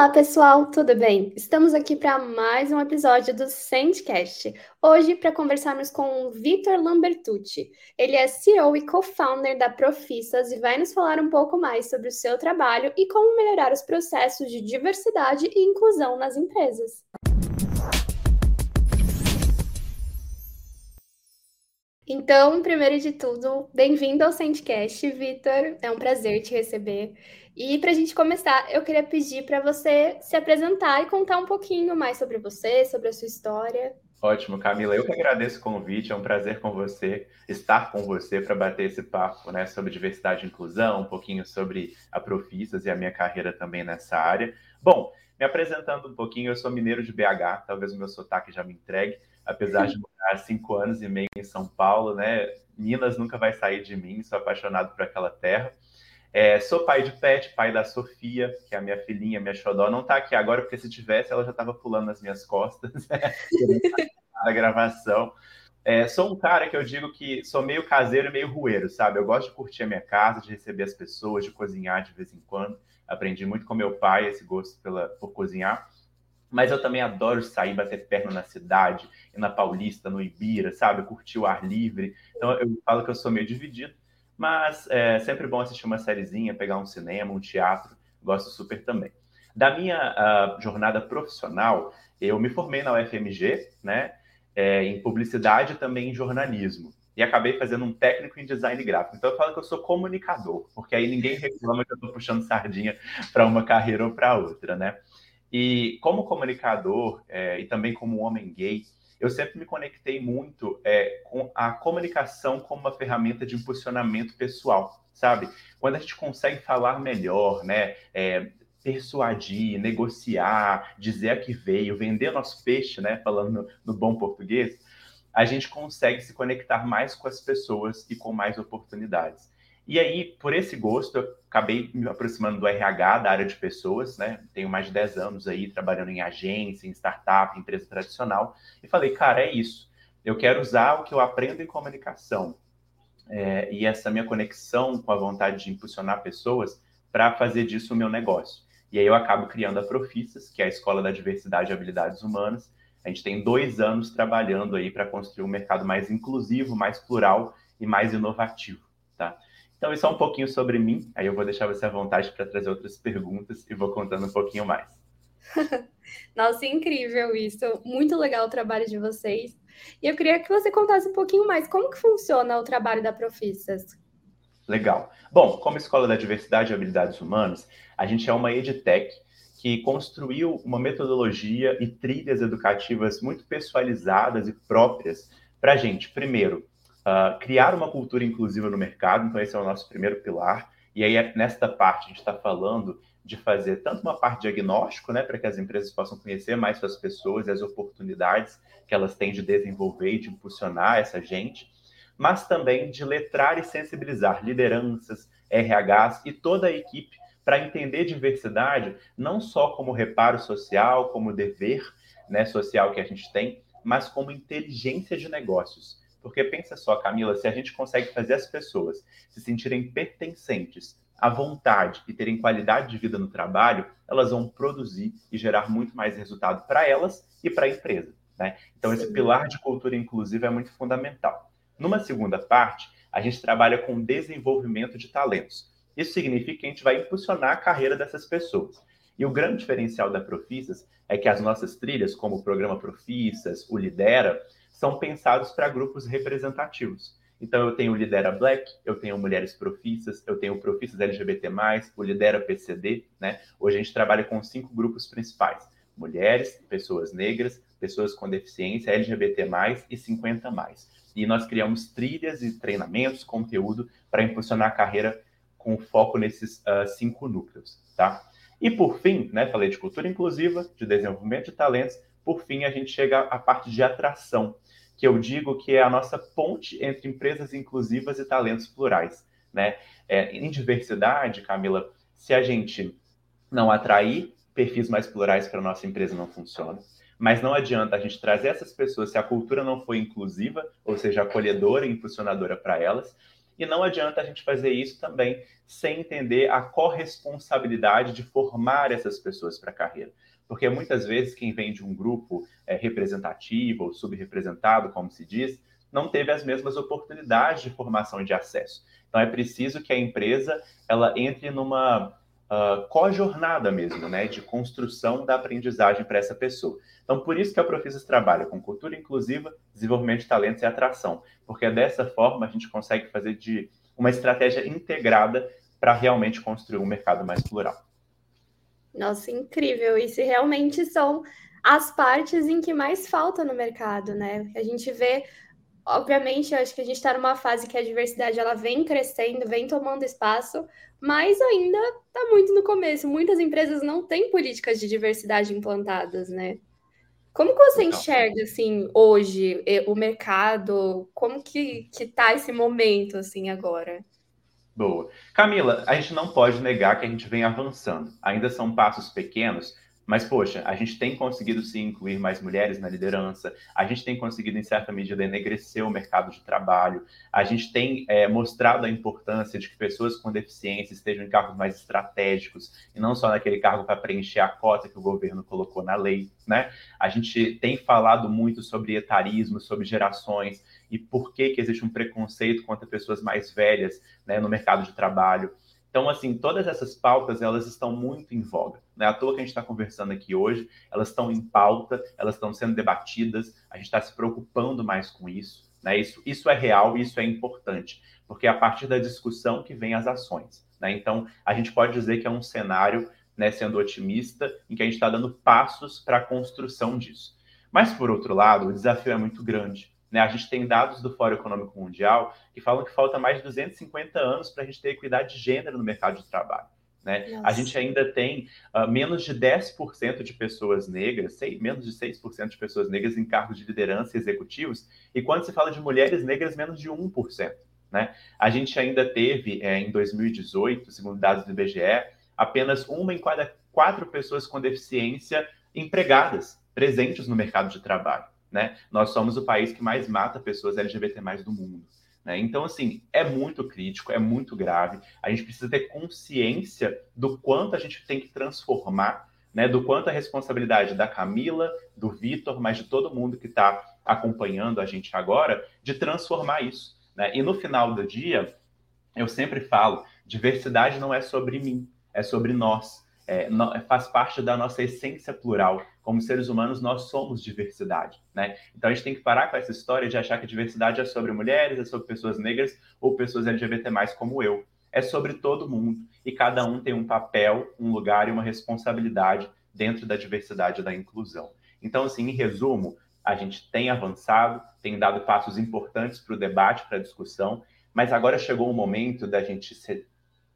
Olá, pessoal, tudo bem? Estamos aqui para mais um episódio do Sandcast. Hoje, para conversarmos com o Vitor Lambertucci. Ele é CEO e co-founder da Profissas e vai nos falar um pouco mais sobre o seu trabalho e como melhorar os processos de diversidade e inclusão nas empresas. Então, primeiro de tudo, bem-vindo ao Sandcast, Vitor. É um prazer te receber. E para a gente começar, eu queria pedir para você se apresentar e contar um pouquinho mais sobre você, sobre a sua história. Ótimo, Camila. Eu que agradeço o convite. É um prazer com você estar com você para bater esse papo, né, sobre diversidade e inclusão, um pouquinho sobre a Profissas e a minha carreira também nessa área. Bom, me apresentando um pouquinho, eu sou mineiro de BH. Talvez o meu sotaque já me entregue, apesar de morar cinco anos e meio em São Paulo, né? Minas nunca vai sair de mim. Sou apaixonado por aquela terra. É, sou pai de pet, pai da Sofia, que é a minha filhinha, minha xodó. Não está aqui agora, porque se tivesse, ela já estava pulando nas minhas costas na gravação. É, sou um cara que eu digo que sou meio caseiro e meio rueiro, sabe? Eu gosto de curtir a minha casa, de receber as pessoas, de cozinhar de vez em quando. Aprendi muito com meu pai esse gosto pela, por cozinhar. Mas eu também adoro sair, bater perna na cidade, na Paulista, no Ibira, sabe? Curtir o ar livre. Então eu falo que eu sou meio dividido. Mas é sempre bom assistir uma sériezinha, pegar um cinema, um teatro, gosto super também. Da minha uh, jornada profissional, eu me formei na UFMG, né, é, em publicidade e também em jornalismo. E acabei fazendo um técnico em design gráfico. Então eu falo que eu sou comunicador, porque aí ninguém reclama que eu estou puxando sardinha para uma carreira ou para outra, né? E como comunicador é, e também como homem gay, eu sempre me conectei muito é, com a comunicação como uma ferramenta de impulsionamento pessoal, sabe? Quando a gente consegue falar melhor, né? É, persuadir, negociar, dizer a que veio, vender nosso peixe, né? Falando no, no bom português, a gente consegue se conectar mais com as pessoas e com mais oportunidades. E aí, por esse gosto, eu acabei me aproximando do RH, da área de pessoas, né? Tenho mais de 10 anos aí trabalhando em agência, em startup, em empresa tradicional, e falei, cara, é isso. Eu quero usar o que eu aprendo em comunicação é, e essa minha conexão com a vontade de impulsionar pessoas para fazer disso o meu negócio. E aí eu acabo criando a Profissas, que é a Escola da Diversidade e Habilidades Humanas. A gente tem dois anos trabalhando aí para construir um mercado mais inclusivo, mais plural e mais inovativo? Então, isso é um pouquinho sobre mim. Aí eu vou deixar você à vontade para trazer outras perguntas e vou contando um pouquinho mais. Nossa, incrível isso. Muito legal o trabalho de vocês. E eu queria que você contasse um pouquinho mais como que funciona o trabalho da Profissas. Legal. Bom, como Escola da Diversidade e Habilidades Humanas, a gente é uma edtech que construiu uma metodologia e trilhas educativas muito pessoalizadas e próprias para a gente, primeiro, uh, criar uma cultura inclusiva no mercado, então esse é o nosso primeiro pilar. E aí, nesta parte, a gente está falando de fazer tanto uma parte diagnóstico, né, para que as empresas possam conhecer mais suas pessoas e as oportunidades que elas têm de desenvolver e de impulsionar essa gente, mas também de letrar e sensibilizar lideranças, RHs e toda a equipe para entender diversidade não só como reparo social, como dever né, social que a gente tem, mas como inteligência de negócios. Porque pensa só, Camila, se a gente consegue fazer as pessoas se sentirem pertencentes à vontade e terem qualidade de vida no trabalho, elas vão produzir e gerar muito mais resultado para elas e para a empresa. Né? Então, esse pilar de cultura inclusiva é muito fundamental. Numa segunda parte, a gente trabalha com desenvolvimento de talentos. Isso significa que a gente vai impulsionar a carreira dessas pessoas. E o grande diferencial da Profissas é que as nossas trilhas, como o programa Profissas, o Lidera, são pensados para grupos representativos. Então, eu tenho o Lidera Black, eu tenho Mulheres Profissas, eu tenho Profissas LGBT+, o Lidera PCD, né? Hoje a gente trabalha com cinco grupos principais. Mulheres, pessoas negras, pessoas com deficiência, LGBT+, e 50+. E nós criamos trilhas e treinamentos, conteúdo para impulsionar a carreira com foco nesses uh, cinco núcleos, tá? E por fim, né, falei de cultura inclusiva, de desenvolvimento de talentos, por fim a gente chega à parte de atração, que eu digo que é a nossa ponte entre empresas inclusivas e talentos plurais. Né? É, em diversidade, Camila, se a gente não atrair perfis mais plurais para a nossa empresa, não funciona. Mas não adianta a gente trazer essas pessoas se a cultura não for inclusiva, ou seja, acolhedora e impulsionadora para elas. E não adianta a gente fazer isso também sem entender a corresponsabilidade de formar essas pessoas para a carreira. Porque muitas vezes quem vem de um grupo é, representativo ou subrepresentado, como se diz, não teve as mesmas oportunidades de formação e de acesso. Então é preciso que a empresa ela entre numa uh, co-jornada mesmo, né, de construção da aprendizagem para essa pessoa. Então por isso que a Profisas trabalha com cultura inclusiva, desenvolvimento de talentos e atração, porque dessa forma a gente consegue fazer de uma estratégia integrada para realmente construir um mercado mais plural. Nossa, incrível! E se realmente são as partes em que mais falta no mercado, né? A gente vê obviamente, acho que a gente está numa fase que a diversidade ela vem crescendo, vem tomando espaço, mas ainda está muito no começo. Muitas empresas não têm políticas de diversidade implantadas, né? Como que você enxerga, assim, hoje, o mercado? Como que, que tá esse momento, assim, agora? Boa. Camila, a gente não pode negar que a gente vem avançando. Ainda são passos pequenos, mas, poxa, a gente tem conseguido sim incluir mais mulheres na liderança, a gente tem conseguido, em certa medida, enegrecer o mercado de trabalho, a gente tem é, mostrado a importância de que pessoas com deficiência estejam em cargos mais estratégicos, e não só naquele cargo para preencher a cota que o governo colocou na lei, né? A gente tem falado muito sobre etarismo, sobre gerações, e por que, que existe um preconceito contra pessoas mais velhas né, no mercado de trabalho. Então, assim, todas essas pautas, elas estão muito em voga. Né? À toa que a gente está conversando aqui hoje, elas estão em pauta, elas estão sendo debatidas, a gente está se preocupando mais com isso. Né? Isso, isso é real, isso é importante, porque é a partir da discussão que vem as ações. Né? Então, a gente pode dizer que é um cenário, né, sendo otimista, em que a gente está dando passos para a construção disso. Mas, por outro lado, o desafio é muito grande. Né? A gente tem dados do Fórum Econômico Mundial que falam que falta mais de 250 anos para a gente ter equidade de gênero no mercado de trabalho. Né? A gente ainda tem uh, menos de 10% de pessoas negras, sei, menos de 6% de pessoas negras em cargos de liderança executivos, e quando se fala de mulheres negras, menos de 1%. Né? A gente ainda teve, é, em 2018, segundo dados do IBGE, apenas uma em cada quatro pessoas com deficiência empregadas, presentes no mercado de trabalho né? Nós somos o país que mais mata pessoas LGBT do mundo. Né? Então, assim, é muito crítico, é muito grave. A gente precisa ter consciência do quanto a gente tem que transformar, né? Do quanto a responsabilidade da Camila, do Vitor, mas de todo mundo que está acompanhando a gente agora, de transformar isso. Né? E no final do dia, eu sempre falo: diversidade não é sobre mim, é sobre nós é, faz parte da nossa essência plural. Como seres humanos, nós somos diversidade, né? Então a gente tem que parar com essa história de achar que diversidade é sobre mulheres, é sobre pessoas negras ou pessoas LGBT como eu. É sobre todo mundo e cada um tem um papel, um lugar e uma responsabilidade dentro da diversidade e da inclusão. Então, assim, em resumo, a gente tem avançado, tem dado passos importantes para o debate, para a discussão, mas agora chegou o momento da gente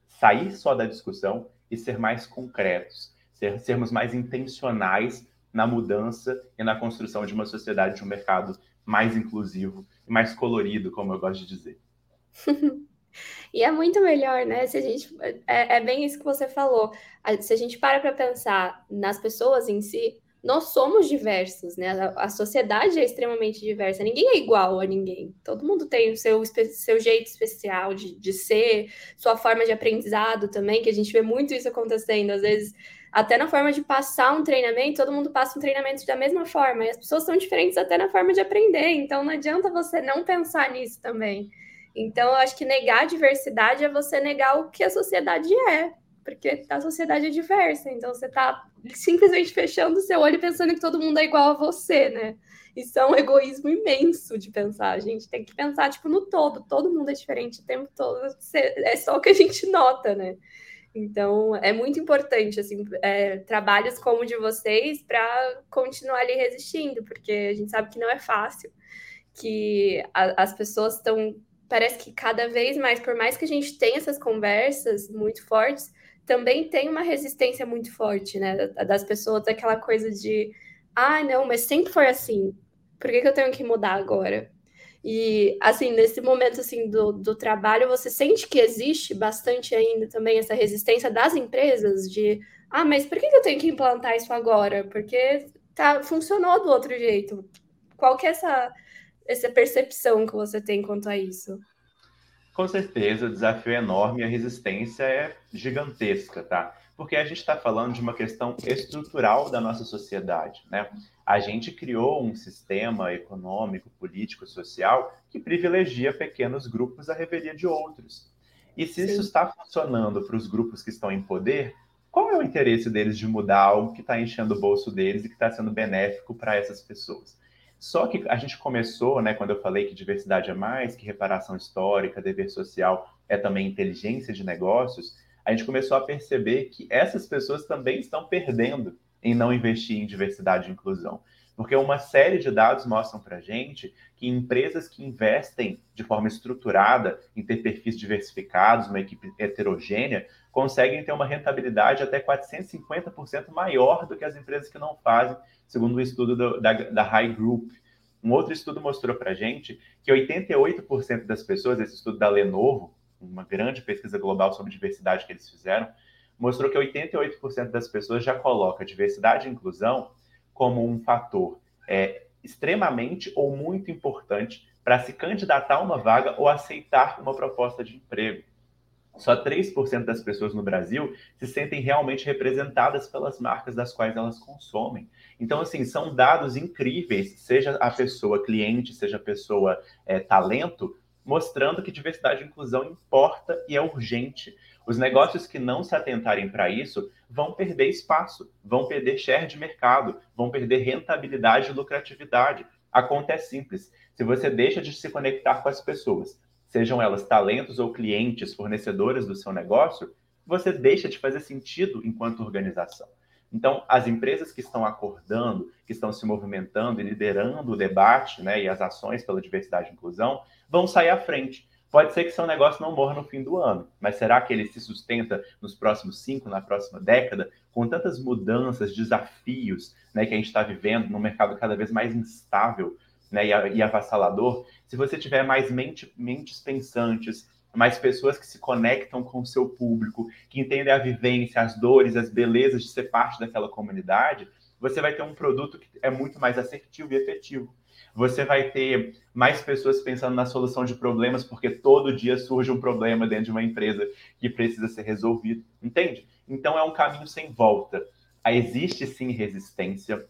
sair só da discussão e ser mais concretos, ser, sermos mais intencionais na mudança e na construção de uma sociedade, de um mercado mais inclusivo e mais colorido, como eu gosto de dizer. e é muito melhor, né? Se a gente é, é bem isso que você falou. Se a gente para para pensar nas pessoas em si, nós somos diversos, né? A, sociedade é extremamente diversa, ninguém é igual a ninguém. Todo mundo tem o seu, seu jeito especial de, de ser, sua forma de aprendizado também, que a gente vê muito isso acontecendo. Às vezes, até na forma de passar um treinamento, todo mundo passa um treinamento da mesma forma, e as pessoas são diferentes até na forma de aprender, então não adianta você não pensar nisso também. Então, eu acho que negar a diversidade é você negar o que a sociedade é porque a sociedade é diversa, então você está simplesmente fechando o seu olho pensando que todo mundo é igual a você, né? Isso é um egoísmo imenso de pensar. A gente tem que pensar, tipo, no todo. Todo mundo é diferente o tempo todo. É só o que a gente nota, né? Então, é muito importante, assim, é, trabalhos como o de vocês para continuar ali resistindo, porque a gente sabe que não é fácil, que a, as pessoas estão... Parece que cada vez mais, por mais que a gente tenha essas conversas muito fortes, também tem uma resistência muito forte, né? Das pessoas, aquela coisa de, ah, não, mas sempre foi assim. Por que, que eu tenho que mudar agora? E, assim, nesse momento, assim, do, do trabalho, você sente que existe bastante ainda também essa resistência das empresas de, ah, mas por que, que eu tenho que implantar isso agora? Porque tá, funcionou do outro jeito. Qual que é essa, essa percepção que você tem quanto a isso? Com certeza, o desafio é enorme e a resistência é gigantesca, tá? Porque a gente está falando de uma questão estrutural da nossa sociedade, né? A gente criou um sistema econômico, político, social que privilegia pequenos grupos à revelia de outros. E se Sim. isso está funcionando para os grupos que estão em poder, qual é o interesse deles de mudar algo que está enchendo o bolso deles e que está sendo benéfico para essas pessoas? Só que a gente começou, né, quando eu falei que diversidade é mais, que reparação histórica, dever social é também inteligência de negócios, a gente começou a perceber que essas pessoas também estão perdendo em não investir em diversidade e inclusão. Porque uma série de dados mostram para a gente que empresas que investem de forma estruturada em ter perfis diversificados, uma equipe heterogênea, conseguem ter uma rentabilidade até 450% maior do que as empresas que não fazem, segundo o um estudo do, da, da High Group. Um outro estudo mostrou para a gente que 88% das pessoas, esse estudo da Lenovo, uma grande pesquisa global sobre diversidade que eles fizeram, mostrou que 88% das pessoas já coloca diversidade e inclusão como um fator é, extremamente ou muito importante para se candidatar a uma vaga ou aceitar uma proposta de emprego. Só 3% das pessoas no Brasil se sentem realmente representadas pelas marcas das quais elas consomem. Então, assim, são dados incríveis, seja a pessoa cliente, seja a pessoa é, talento, mostrando que diversidade e inclusão importa e é urgente. Os negócios que não se atentarem para isso vão perder espaço, vão perder share de mercado, vão perder rentabilidade e lucratividade. A conta é simples. Se você deixa de se conectar com as pessoas, sejam elas talentos ou clientes, fornecedoras do seu negócio, você deixa de fazer sentido enquanto organização. Então, as empresas que estão acordando, que estão se movimentando e liderando o debate né, e as ações pela diversidade e inclusão, vão sair à frente. Pode ser que seu negócio não morra no fim do ano, mas será que ele se sustenta nos próximos cinco, na próxima década, com tantas mudanças, desafios né, que a gente está vivendo num mercado cada vez mais instável né, e, avassalador? Se você tiver mais mente, mentes pensantes, mais pessoas que se conectam com o seu público, que entendem a vivência, as dores, as belezas de ser parte daquela comunidade, você vai ter um produto que é muito mais assertivo e efetivo. Você vai ter mais pessoas pensando na solução de problemas, porque todo dia surge um problema dentro de uma empresa que precisa ser resolvido, entende? Então é um caminho sem volta. Existe sim resistência,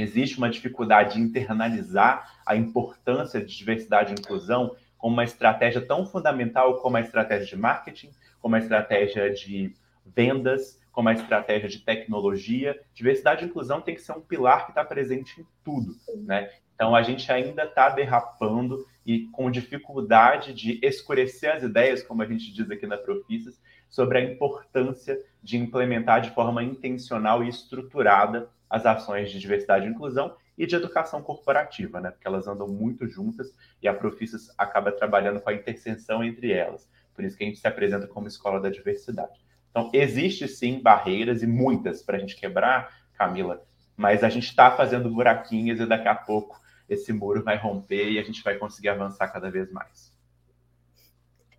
existe uma dificuldade de internalizar a importância de diversidade e inclusão como uma estratégia tão fundamental como a estratégia de marketing, como a estratégia de vendas, como a estratégia de tecnologia. Diversidade e inclusão tem que ser um pilar que está presente em tudo, né? Então a gente ainda está derrapando e com dificuldade de escurecer as ideias, como a gente diz aqui na Profissas, sobre a importância de implementar de forma intencional e estruturada as ações de diversidade e inclusão e de educação corporativa, né? Porque elas andam muito juntas e a Profissas acaba trabalhando com a interseção entre elas. Por isso que a gente se apresenta como escola da diversidade. Então, existe sim barreiras e muitas para a gente quebrar, Camila, mas a gente está fazendo buraquinhos e daqui a pouco esse muro vai romper e a gente vai conseguir avançar cada vez mais.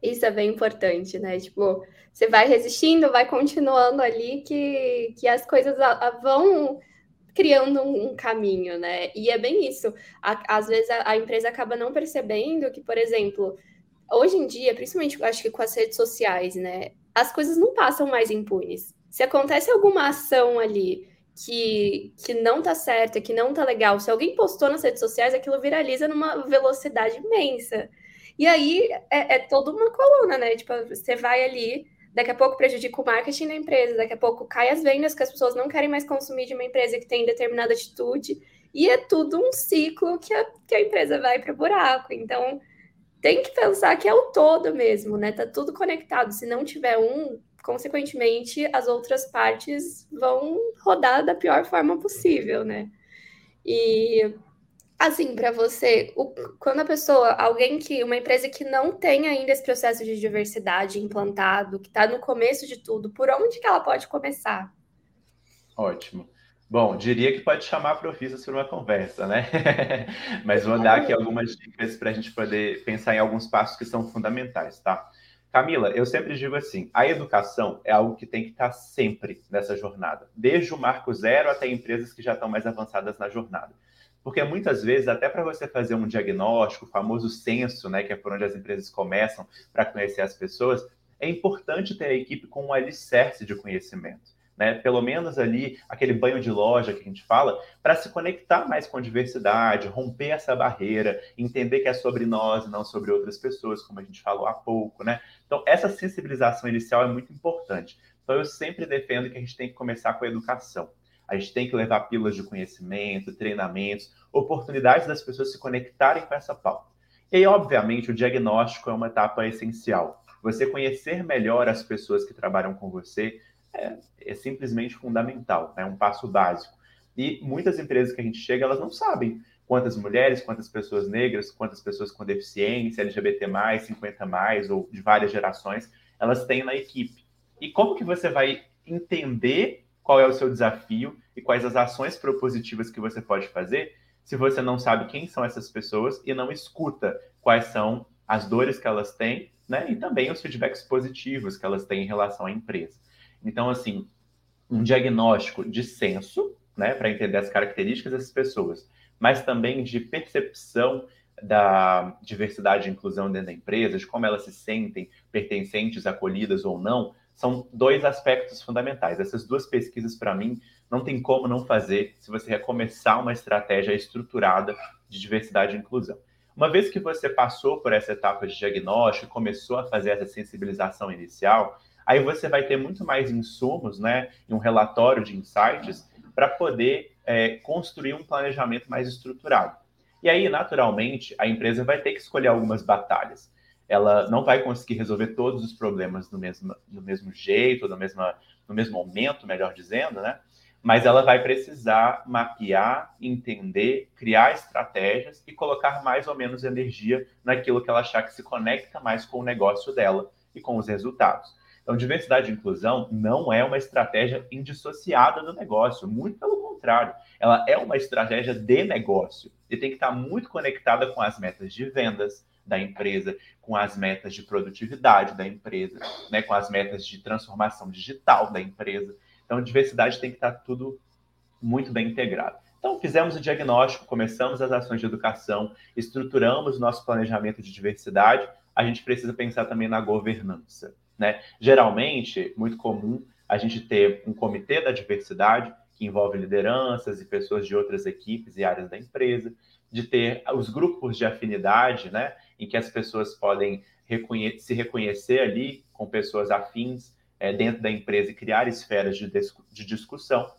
Isso é bem importante, né? Tipo, você vai resistindo, vai continuando ali que, que as coisas vão criando um, um, caminho, né? E é bem isso. À, às vezes a, a, empresa acaba não percebendo que, por exemplo, hoje em dia, principalmente acho que com as redes sociais, né? As coisas não passam mais impunes. Se acontece alguma ação ali que, que não tá certa, que não tá legal, se alguém postou nas redes sociais, aquilo viraliza numa velocidade imensa. E aí é, é toda uma coluna, né? Tipo, você vai ali daqui a pouco prejudica o marketing da empresa, daqui a pouco cai as vendas, que as pessoas não querem mais consumir de uma empresa que tem determinada atitude, e é tudo um ciclo que a, que a empresa vai para o buraco. Então, tem que pensar que é o todo mesmo, né? Tá tudo conectado. Se não tiver um, consequentemente, as outras partes vão rodar da pior forma possível, né? E Assim, para você, o, quando a pessoa, alguém que, uma empresa que não tem ainda esse processo de diversidade implantado, que está no começo de tudo, por onde que ela pode começar? Ótimo. Bom, diria que pode chamar a Profissa para uma conversa, né? Mas vou dar aqui algumas dicas para a gente poder pensar em alguns passos que são fundamentais, tá? Camila, eu sempre digo assim: a educação é algo que tem que estar sempre nessa jornada, desde o marco zero até empresas que já estão mais avançadas na jornada. Porque muitas vezes, até para você fazer um diagnóstico, o famoso censo, né, que é por onde as empresas começam para conhecer as pessoas, é importante ter a equipe com um alicerce de conhecimento. Né? Pelo menos ali, aquele banho de loja que a gente fala, para se conectar mais com a diversidade, romper essa barreira, entender que é sobre nós e não sobre outras pessoas, como a gente falou há pouco, né? Então, essa sensibilização inicial é muito importante. Então, eu sempre defendo que a gente tem que começar com a educação. A gente tem que levar pílulas de conhecimento, treinamentos, oportunidades das pessoas se conectarem com essa pauta. E aí, obviamente, o diagnóstico é uma etapa essencial. Você conhecer melhor as pessoas que trabalham com você é, é simplesmente fundamental, é um passo básico. E muitas empresas que a gente chega, elas não sabem quantas mulheres, quantas pessoas negras, quantas pessoas com deficiência, LGBT+, 50+, ou de várias gerações, elas têm na equipe. E como que você vai entender qual é o seu desafio e quais as ações propositivas que você pode fazer se você não sabe quem são essas pessoas e não escuta quais são as dores que elas têm, né? E também os feedbacks positivos que elas têm em relação à empresa. Então, assim, um diagnóstico de senso, né, para entender as características dessas pessoas, mas também de percepção da diversidade e inclusão dentro da empresa, de como elas se sentem pertencentes, acolhidas ou não, são dois aspectos fundamentais. Essas duas pesquisas, para mim, não tem como não fazer se você recomeçar uma estratégia estruturada de diversidade e inclusão. Uma vez que você passou por essa etapa de diagnóstico, começou a fazer essa sensibilização inicial, aí você vai ter muito mais insumos, né, e um relatório de insights para poder é, construir um planejamento mais estruturado. E aí, naturalmente, a empresa vai ter que escolher algumas batalhas ela não vai conseguir resolver todos os problemas do mesmo, do mesmo jeito, do mesmo, no mesmo momento, melhor dizendo, né? Mas ela vai precisar mapear, entender, criar estratégias e colocar mais ou menos energia naquilo que ela achar que se conecta mais com o negócio dela e com os resultados. Então, diversidade e inclusão não é uma estratégia indissociada do negócio, muito pelo contrário, ela é uma estratégia de negócio e tem que estar muito conectada com as metas de vendas, da empresa, com as metas de produtividade da empresa, né, com as metas de transformação digital da empresa. Então, diversidade tem que estar tudo muito bem integrado. Então, fizemos o diagnóstico, começamos as ações de educação, estruturamos nosso planejamento de diversidade, a gente precisa pensar também na governança. Né? Geralmente, muito comum a gente ter um comitê da diversidade, que envolve lideranças e pessoas de outras equipes e áreas da empresa, de ter os grupos de afinidade, né? Em que as pessoas podem reconhe se reconhecer ali com pessoas afins é, dentro da empresa e criar esferas de, de discussão.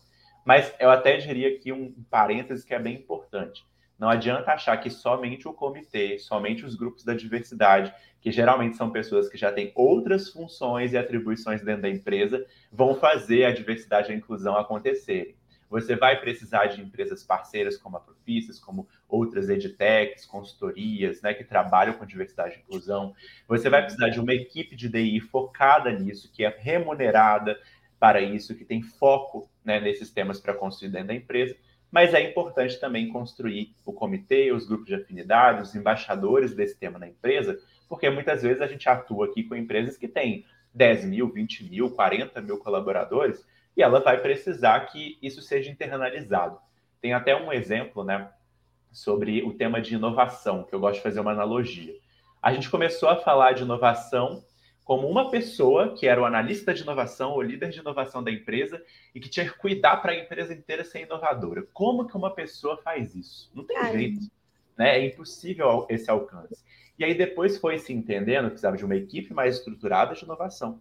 Mas eu até diria aqui um parêntese que é bem importante. Não adianta achar que somente o comitê, somente os grupos da diversidade, que geralmente são pessoas que já têm outras funções e atribuições dentro da empresa, vão fazer a diversidade e a inclusão acontecerem. Você vai precisar de empresas parceiras como a Profissas, como outras edtechs, consultorias, né, que trabalham com diversidade e inclusão. Você vai precisar de uma equipe de DI focada nisso, que é remunerada para isso, que tem foco né, nesses temas para construir dentro da empresa. Mas é importante também construir o comitê, os grupos de afinidade, os embaixadores desse tema na empresa, porque muitas vezes a gente atua aqui com empresas que têm 10 mil, 20 mil, 40 mil colaboradores, e ela vai precisar que isso seja internalizado. Tem até um exemplo, né, sobre o tema de inovação, que eu gosto de fazer uma analogia. A gente começou a falar de inovação como uma pessoa que era o analista de inovação, o líder de inovação da empresa e que tinha que cuidar para a empresa inteira ser inovadora. Como que uma pessoa faz isso? Não tem jeito, né? É impossível esse alcance. E aí depois foi se entendendo que precisava de uma equipe mais estruturada de inovação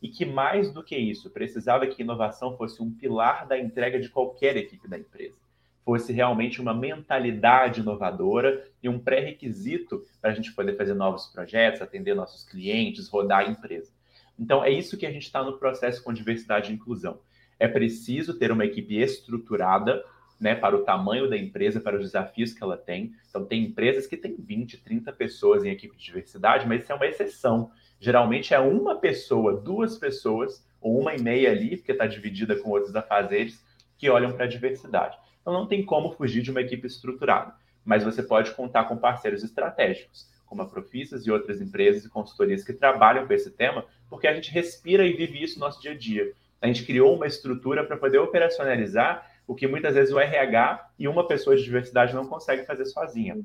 e que mais do que isso, precisava que inovação fosse um pilar da entrega de qualquer equipe da empresa. Fosse realmente uma mentalidade inovadora e um pré-requisito para a gente poder fazer novos projetos, atender nossos clientes, rodar a empresa. Então, é isso que a gente está no processo com diversidade e inclusão. É preciso ter uma equipe estruturada né, para o tamanho da empresa, para os desafios que ela tem. Então, tem empresas que têm 20, 30 pessoas em equipe de diversidade, mas isso é uma exceção. Geralmente é uma pessoa, duas pessoas, ou uma e meia ali, porque está dividida com outros afazeres, que olham para a diversidade. Então não tem como fugir de uma equipe estruturada, mas você pode contar com parceiros estratégicos, como a Profissas e outras empresas e consultorias que trabalham com esse tema, porque a gente respira e vive isso no nosso dia a dia. A gente criou uma estrutura para poder operacionalizar o que muitas vezes o RH e uma pessoa de diversidade não consegue fazer sozinha.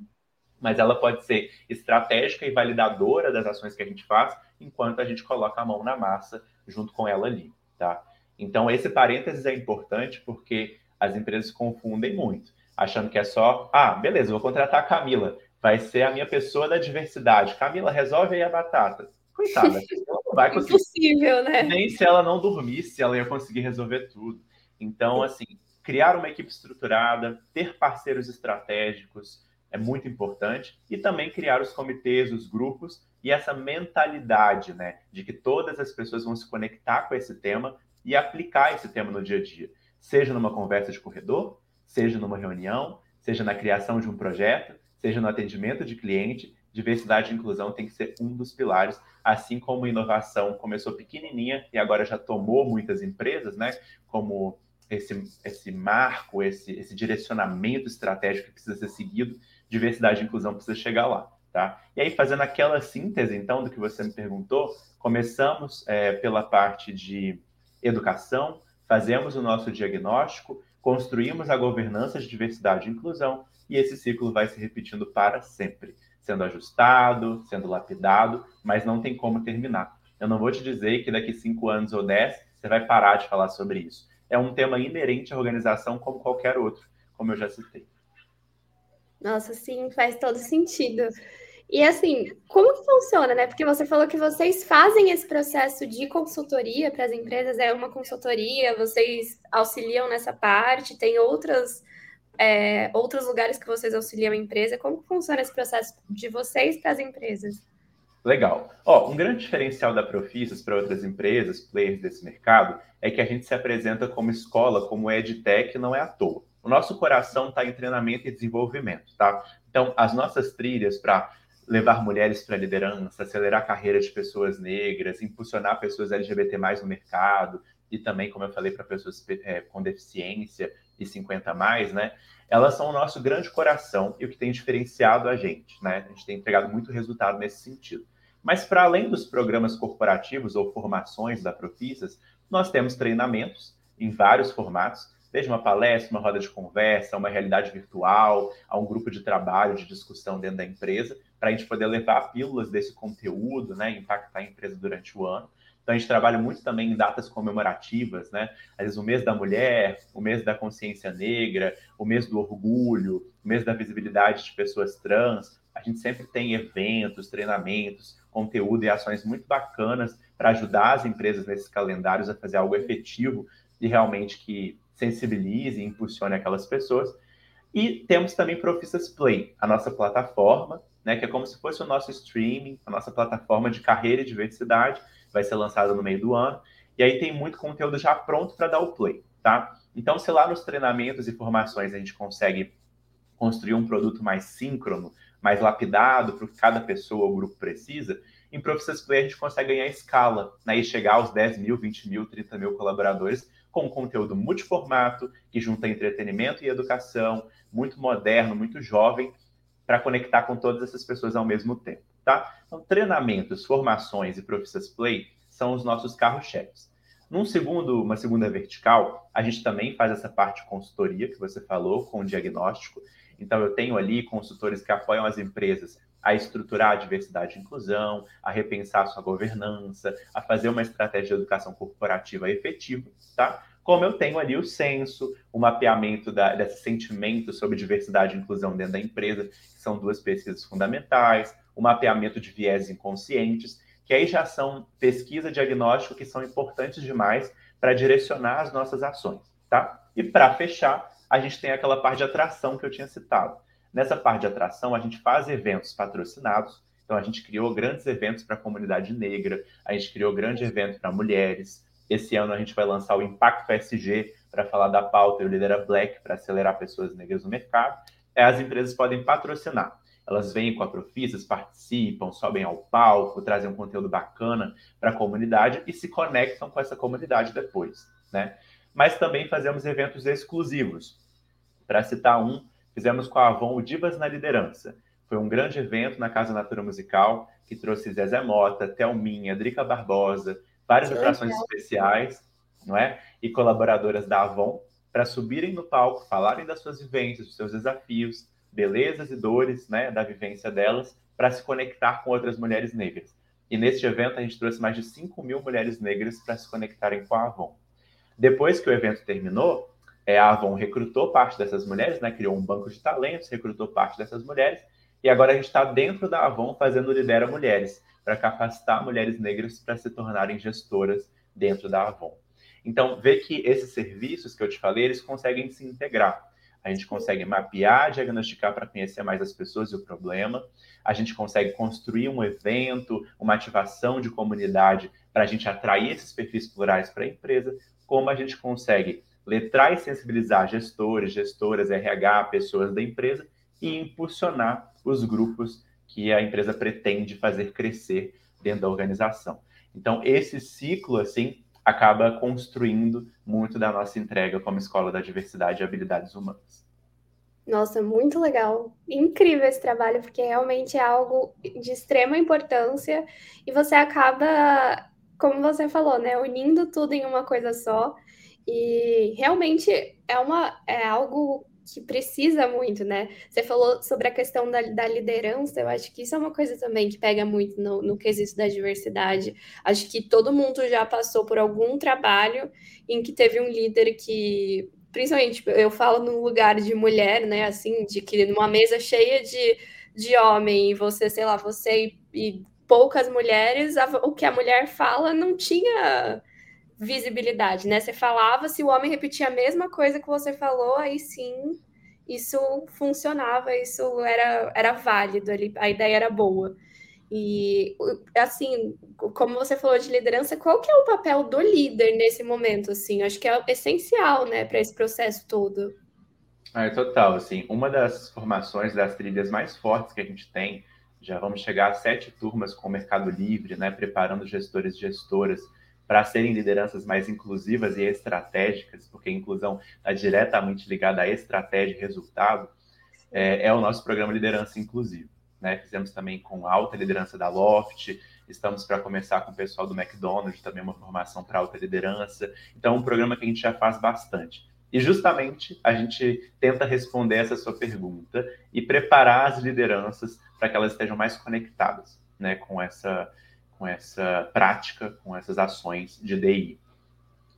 Mas ela pode ser estratégica e validadora das ações que a gente faz, enquanto a gente coloca a mão na massa junto com ela ali, tá? Então, esse parênteses é importante porque as empresas confundem muito, achando que é só, ah, beleza, vou contratar a Camila, vai ser a minha pessoa da diversidade. Camila, resolve aí a batata. Coitada, ela não vai conseguir. Impossível, né? Nem se ela não dormisse, ela ia conseguir resolver tudo. Então, assim, criar uma equipe estruturada, ter parceiros estratégicos é muito importante. E também criar os comitês, os grupos e essa mentalidade, né, de que todas as pessoas vão se conectar com esse tema e aplicar esse tema no dia a dia, seja numa conversa de corredor, seja numa reunião, seja na criação de um projeto, seja no atendimento de cliente, diversidade e inclusão tem que ser um dos pilares, assim como inovação começou pequenininha e agora já tomou muitas empresas, né, como esse, esse marco, esse, esse direcionamento estratégico que precisa ser seguido, diversidade e inclusão precisa chegar lá. Tá? E aí, fazendo aquela síntese, então, do que você me perguntou, começamos é, pela parte de educação, fazemos o nosso diagnóstico, construímos a governança de diversidade e inclusão, e esse ciclo vai se repetindo para sempre, sendo ajustado, sendo lapidado, mas não tem como terminar. Eu não vou te dizer que daqui cinco anos ou dez você vai parar de falar sobre isso. É um tema inerente à organização como qualquer outro, como eu já citei. Nossa, sim, faz todo sentido. E assim, como que funciona, né? Porque você falou que vocês fazem esse processo de consultoria para as empresas, é uma consultoria, vocês auxiliam nessa parte, tem outras, é, outros lugares que vocês auxiliam a empresa. Como que funciona esse processo de vocês para as empresas? Legal. Ó, um grande diferencial da Profissas para outras empresas, players desse mercado, é que a gente se apresenta como escola, como EdTech, não é à toa. O nosso coração está em treinamento e desenvolvimento, tá? Então, as nossas trilhas para levar mulheres para a liderança, acelerar a carreira de pessoas negras, impulsionar pessoas LGBT mais no mercado e também, como eu falei, para pessoas é, com deficiência e 50 mais, né? Elas são o nosso grande coração e o que tem diferenciado a gente, né? A gente tem entregado muito resultado nesse sentido. Mas para além dos programas corporativos ou formações da Profissas, nós temos treinamentos em vários formatos desde uma palestra, uma roda de conversa, uma realidade virtual, a um grupo de trabalho, de discussão dentro da empresa, para a gente poder levar pílulas desse conteúdo, né, impactar a empresa durante o ano. Então, a gente trabalha muito também em datas comemorativas, né? Às vezes, o mês da mulher, o mês da consciência negra, o mês do orgulho, o mês da visibilidade de pessoas trans. A gente sempre tem eventos, treinamentos, conteúdo e ações muito bacanas para ajudar as empresas nesses calendários a fazer algo efetivo e realmente que sensibilize e impulsione aquelas pessoas. E temos também Profissas Play, a nossa plataforma, né, que é como se fosse o nosso streaming, a nossa plataforma de carreira e diversidade, vai ser lançada no meio do ano. E aí tem muito conteúdo já pronto para dar o play, tá? Então, se lá nos treinamentos e formações a gente consegue construir um produto mais síncrono, mais lapidado para o que cada pessoa ou grupo precisa, em Profissas Play a gente consegue ganhar escala, né, e chegar aos 10 mil, 20 mil, 30 mil colaboradores com conteúdo multiformato, que junta entretenimento e educação, muito moderno, muito jovem, para conectar com todas essas pessoas ao mesmo tempo, tá? Então, treinamentos, formações e Profissas Play são os nossos carros-chefes. Num segundo, uma segunda vertical, a gente também faz essa parte de consultoria que você falou, com o diagnóstico. Então, eu tenho ali consultores que apoiam as empresas a estruturar a diversidade e inclusão, a repensar a sua governança, a fazer uma estratégia de educação corporativa efetiva, tá? Como eu tenho ali o censo, o mapeamento da, desse sentimento sobre diversidade e inclusão dentro da empresa, que são duas pesquisas fundamentais, o mapeamento de viés inconscientes, que aí já são pesquisa diagnóstico que são importantes demais para direcionar as nossas ações, tá? E para fechar, a gente tem aquela parte de atração que eu tinha citado. Nessa parte de atração, a gente faz eventos patrocinados. Então, a gente criou grandes eventos para a comunidade negra, a gente criou grande evento para mulheres. Esse ano, a gente vai lançar o Impacto SG para falar da pauta e o Lidera Black para acelerar pessoas negras no mercado. É, as empresas podem patrocinar. Elas vêm com a Profissas, participam, sobem ao palco, trazem um conteúdo bacana para a comunidade e se conectam com essa comunidade depois, né? Mas também fazemos eventos exclusivos. Para citar um, Fizemos com a Avon o Divas na Liderança. Foi um grande evento na Casa Natura Musical, que trouxe Zezé Mota, Thelminha, Drica Barbosa, várias atrações legal. especiais, não é? E colaboradoras da Avon. para subirem no palco, falarem das suas vivências, dos seus desafios, belezas e dores né, da vivência delas, para se conectar com outras mulheres negras. E neste evento a gente trouxe mais de 5 mil mulheres negras para se conectarem com a Avon. Depois que o evento terminou, é, a Avon recrutou parte dessas mulheres, né, criou um banco de talentos, recrutou parte dessas mulheres, e agora a gente está dentro da Avon fazendo Lidera Mulheres, para capacitar mulheres negras para se tornarem gestoras dentro da Avon. Então, vê que esses serviços que eu te falei, eles conseguem se integrar. A gente consegue mapear, diagnosticar para conhecer mais as pessoas e o problema. A gente consegue construir um evento, uma ativação de comunidade para a gente atrair esses perfis plurais para a empresa. Como a gente consegue letrar e sensibilizar gestores, gestoras, RH, pessoas da empresa e impulsionar os grupos que a empresa pretende fazer crescer dentro da organização. Então, esse ciclo, assim, acaba construindo muito da nossa entrega como Escola da Diversidade e Habilidades Humanas. Nossa, muito legal. Incrível esse trabalho, porque realmente é algo de extrema importância e você acaba, como você falou, né, unindo tudo em uma coisa só. E realmente é, uma, é algo que precisa muito, né? Você falou sobre a questão da, da, liderança, eu acho que isso é uma coisa também que pega muito no, no quesito da diversidade. Acho que todo mundo já passou por algum trabalho em que teve um líder que, principalmente, tipo, eu falo no lugar de mulher, né? Assim, de que numa mesa cheia de, de homem, e você, sei lá, você e, e poucas mulheres, a, o que a mulher fala não tinha visibilidade, né? Você falava, se o homem repetia a mesma coisa que você falou, aí sim isso funcionava, isso era, era válido ali, a ideia era boa. E assim, como você falou de liderança, qual que é o papel do líder nesse momento assim? Acho que é essencial, né, para esse processo todo. É total, assim, uma das formações das trilhas mais fortes que a gente tem, já vamos chegar a sete turmas com o Mercado Livre, né, preparando gestores e gestoras para serem lideranças mais inclusivas e estratégicas, porque a inclusão está diretamente ligada à estratégia e resultado, é, é, o nosso programa Liderança Inclusiva. Né? Fizemos também com alta liderança da Loft, estamos para começar com o pessoal do McDonald's, também uma formação para alta liderança. Então, é um programa que a gente já faz bastante. E justamente a gente tenta responder essa sua pergunta e preparar as lideranças para que elas estejam mais conectadas né, com essa com essa prática, com essas ações de DI.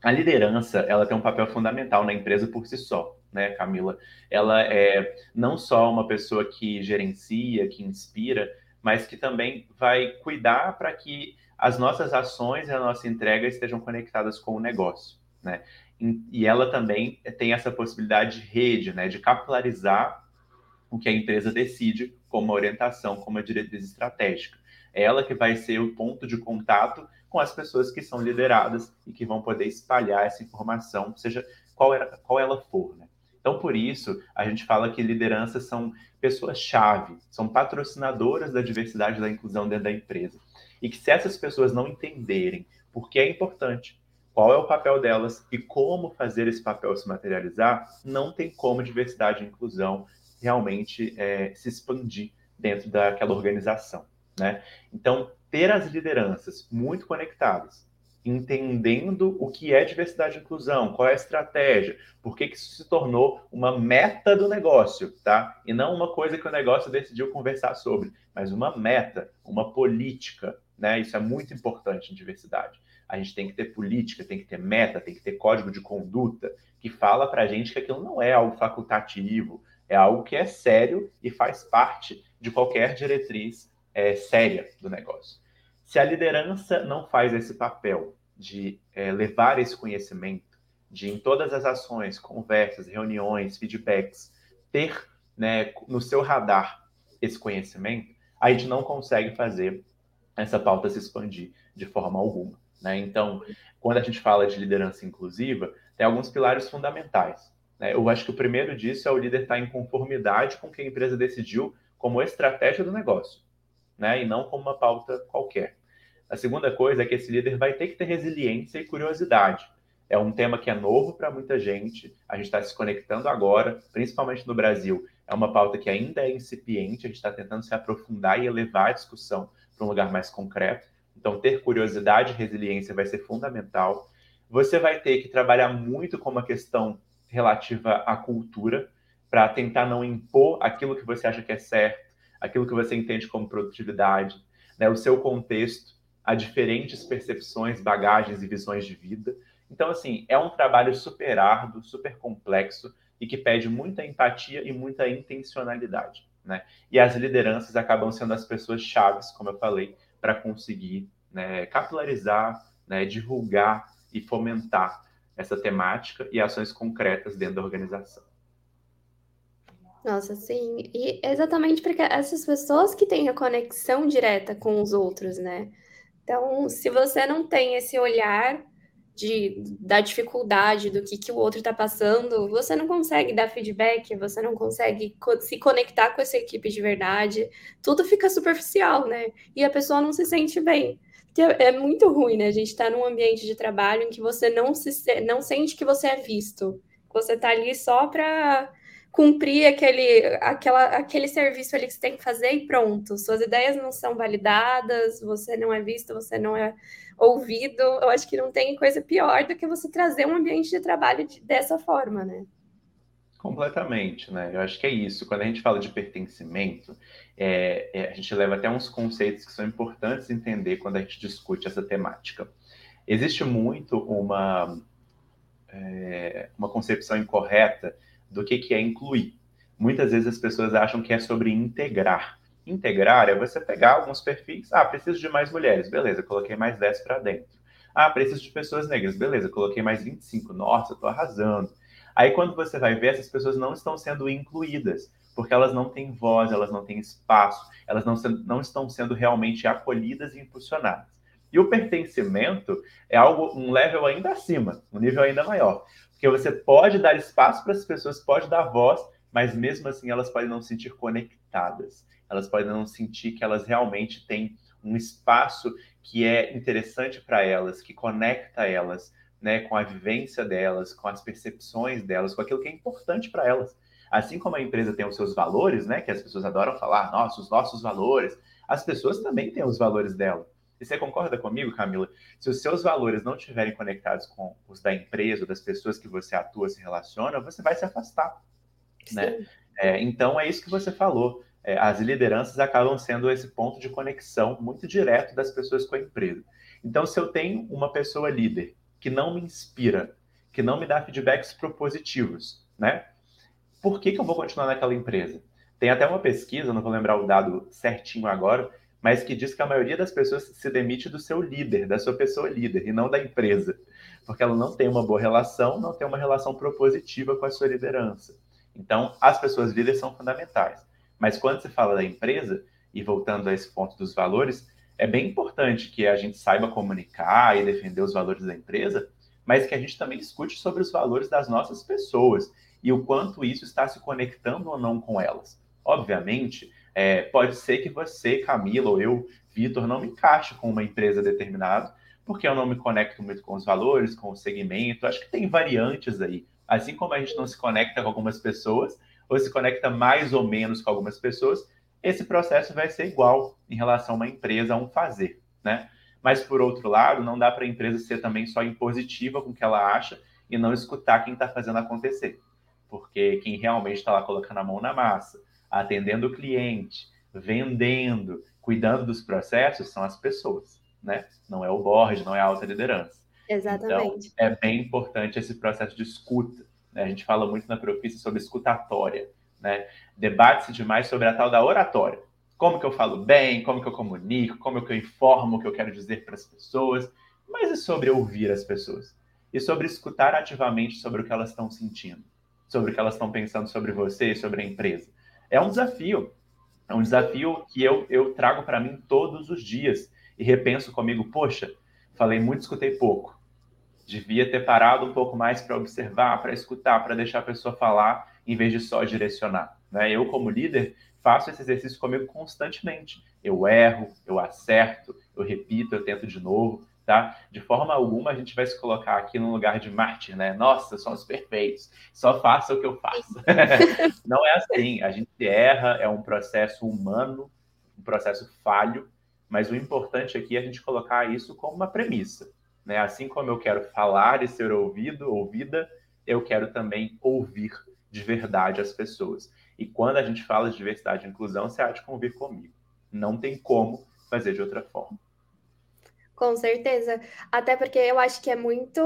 A liderança, ela tem um papel fundamental na empresa por si só, né, Camila? Ela é não só uma pessoa que gerencia, que inspira, mas que também vai cuidar para que as nossas ações e a nossa entrega estejam conectadas com o negócio, né? E ela também tem essa possibilidade de rede, né, de capilarizar o que a empresa decide como orientação, como diretriz estratégica ela que vai ser o ponto de contato com as pessoas que são lideradas e que vão poder espalhar essa informação, seja qual, era, qual ela for. Né? Então, por isso, a gente fala que lideranças são pessoas-chave, são patrocinadoras da diversidade e da inclusão dentro da empresa. E que se essas pessoas não entenderem por que é importante, qual é o papel delas e como fazer esse papel se materializar, não tem como diversidade e inclusão realmente é, se expandir dentro daquela organização. Né? Então, ter as lideranças muito conectadas, entendendo o que é diversidade e inclusão, qual é a estratégia, por que, que isso se tornou uma meta do negócio, tá? E não uma coisa que o negócio decidiu conversar sobre, mas uma meta, uma política, né? Isso é muito importante em diversidade. A gente tem que ter política, tem que ter meta, tem que ter código de conduta que fala para a gente que aquilo não é algo facultativo, é algo que é sério e faz parte de qualquer diretriz é, séria do negócio. Se a liderança não faz esse papel de é, levar esse conhecimento, de em todas as ações, conversas, reuniões, feedbacks, ter né, no seu radar esse conhecimento, a gente não consegue fazer essa pauta se expandir de forma alguma. Né? Então, quando a gente fala de liderança inclusiva, tem alguns pilares fundamentais. Né? Eu acho que o primeiro disso é o líder estar em conformidade com o que a empresa decidiu como estratégia do negócio né? E não como uma pauta qualquer. A segunda coisa é que esse líder vai ter que ter resiliência e curiosidade. É um tema que é novo para muita gente, a gente está se conectando agora, principalmente no Brasil. É uma pauta que ainda é incipiente, a gente está tentando se aprofundar e elevar a discussão para um lugar mais concreto. Então, ter curiosidade e resiliência vai ser fundamental. Você vai ter que trabalhar muito com uma questão relativa à cultura, para tentar não impor aquilo que você acha que é certo, aquilo que você entende como produtividade, né, o seu contexto, a diferentes percepções, bagagens e visões de vida. Então, assim, é um trabalho super árduo, super complexo e que pede muita empatia e muita intencionalidade. Né? E as lideranças acabam sendo as pessoas chaves, como eu falei, para conseguir né, capilarizar, né, divulgar e fomentar essa temática e ações concretas dentro da organização. Nossa, sim. E exatamente porque essas pessoas que têm a conexão direta com os outros, né? Então, se você não tem esse olhar de, da dificuldade, do que, que o outro está passando, você não consegue dar feedback, você não consegue co se conectar com essa equipe de verdade, tudo fica superficial, né? E a pessoa não se sente bem. É, é muito ruim, né? A gente está num ambiente de trabalho em que você não, se, não sente que você é visto. Você está ali só para cumprir aquele, aquela, aquele serviço ali que você tem que fazer e pronto. Suas ideias não são validadas, você não é visto, você não é ouvido. Eu acho que não tem coisa pior do que você trazer um ambiente de trabalho de, dessa forma, né? Completamente, né? Eu acho que é isso. Quando a gente fala de pertencimento, é, é, a gente leva até uns conceitos que são importantes entender quando a gente discute essa temática. Existe muito uma, é, uma concepção incorreta do que, que é incluir. Muitas vezes as pessoas acham que é sobre integrar. Integrar é você pegar alguns perfis. Ah, preciso de mais mulheres. Beleza, coloquei mais 10 para dentro. Ah, preciso de pessoas negras. Beleza, coloquei mais 25. Nossa, estou arrasando. Aí quando você vai ver, essas pessoas não estão sendo incluídas, porque elas não têm voz, elas não têm espaço, elas não, não estão sendo realmente acolhidas e impulsionadas. E o pertencimento é algo, um level ainda acima, um nível ainda maior. Porque você pode dar espaço para as pessoas, pode dar voz, mas mesmo assim elas podem não se sentir conectadas. Elas podem não sentir que elas realmente têm um espaço que é interessante para elas, que conecta elas, né, com a vivência delas, com as percepções delas, com aquilo que é importante para elas. Assim como a empresa tem os seus valores, né, que as pessoas adoram falar, nossa, os nossos valores, as pessoas também têm os valores dela. E você concorda comigo, Camila? Se os seus valores não estiverem conectados com os da empresa, ou das pessoas que você atua, se relaciona, você vai se afastar. Né? É, então, é isso que você falou. É, as lideranças acabam sendo esse ponto de conexão muito direto das pessoas com a empresa. Então, se eu tenho uma pessoa líder que não me inspira, que não me dá feedbacks propositivos, né? Por que, que eu vou continuar naquela empresa? Tem até uma pesquisa, não vou lembrar o dado certinho agora, mas que diz que a maioria das pessoas se demite do seu líder, da sua pessoa líder, e não da empresa, porque ela não tem uma boa relação, não tem uma relação propositiva com a sua liderança. Então, as pessoas líderes são fundamentais. Mas quando se fala da empresa, e voltando a esse ponto dos valores, é bem importante que a gente saiba comunicar e defender os valores da empresa, mas que a gente também escute sobre os valores das nossas pessoas e o quanto isso está se conectando ou não com elas. Obviamente, é, pode ser que você, Camila, ou eu, Vitor, não me encaixe com uma empresa determinada, porque eu não me conecto muito com os valores, com o segmento. Acho que tem variantes aí. Assim como a gente não se conecta com algumas pessoas, ou se conecta mais ou menos com algumas pessoas, esse processo vai ser igual em relação a uma empresa, a um fazer, né? Mas, por outro lado, não dá para a empresa ser também só impositiva com o que ela acha e não escutar quem está fazendo acontecer. Porque quem realmente está lá colocando a mão na massa, atendendo o cliente, vendendo, cuidando dos processos são as pessoas, né? Não é o board, não é a alta liderança. Exatamente. Então, é bem importante esse processo de escuta. Né? A gente fala muito na profissão sobre escutatória, né? Debate-se demais sobre a tal da oratória. Como que eu falo bem, como que eu comunico, como que eu informo o que eu quero dizer para as pessoas, mas é sobre ouvir as pessoas. E sobre escutar ativamente sobre o que elas estão sentindo, sobre o que elas estão pensando sobre você e sobre a empresa é um desafio. É um desafio que eu, eu trago para mim todos os dias e repenso comigo, poxa, falei muito, escutei pouco. Devia ter parado um pouco mais para observar, para escutar, para deixar a pessoa falar, em vez de só direcionar. Né? Eu, como líder, faço esse exercício comigo constantemente. Eu erro, eu acerto, eu repito, eu tento de novo tá? De forma alguma a gente vai se colocar aqui no lugar de mártir, né? Nossa, somos perfeitos, só faça o que eu faço. Não é assim, a gente erra, é um processo humano, um processo falho, mas o importante aqui é a gente colocar isso como uma premissa, né? Assim como eu quero falar e ser ouvido, ouvida, eu quero também ouvir de verdade as pessoas. E quando a gente fala de diversidade e inclusão, você há de convir comigo. Não tem como fazer de outra forma. Com certeza. Até porque eu acho que é muito.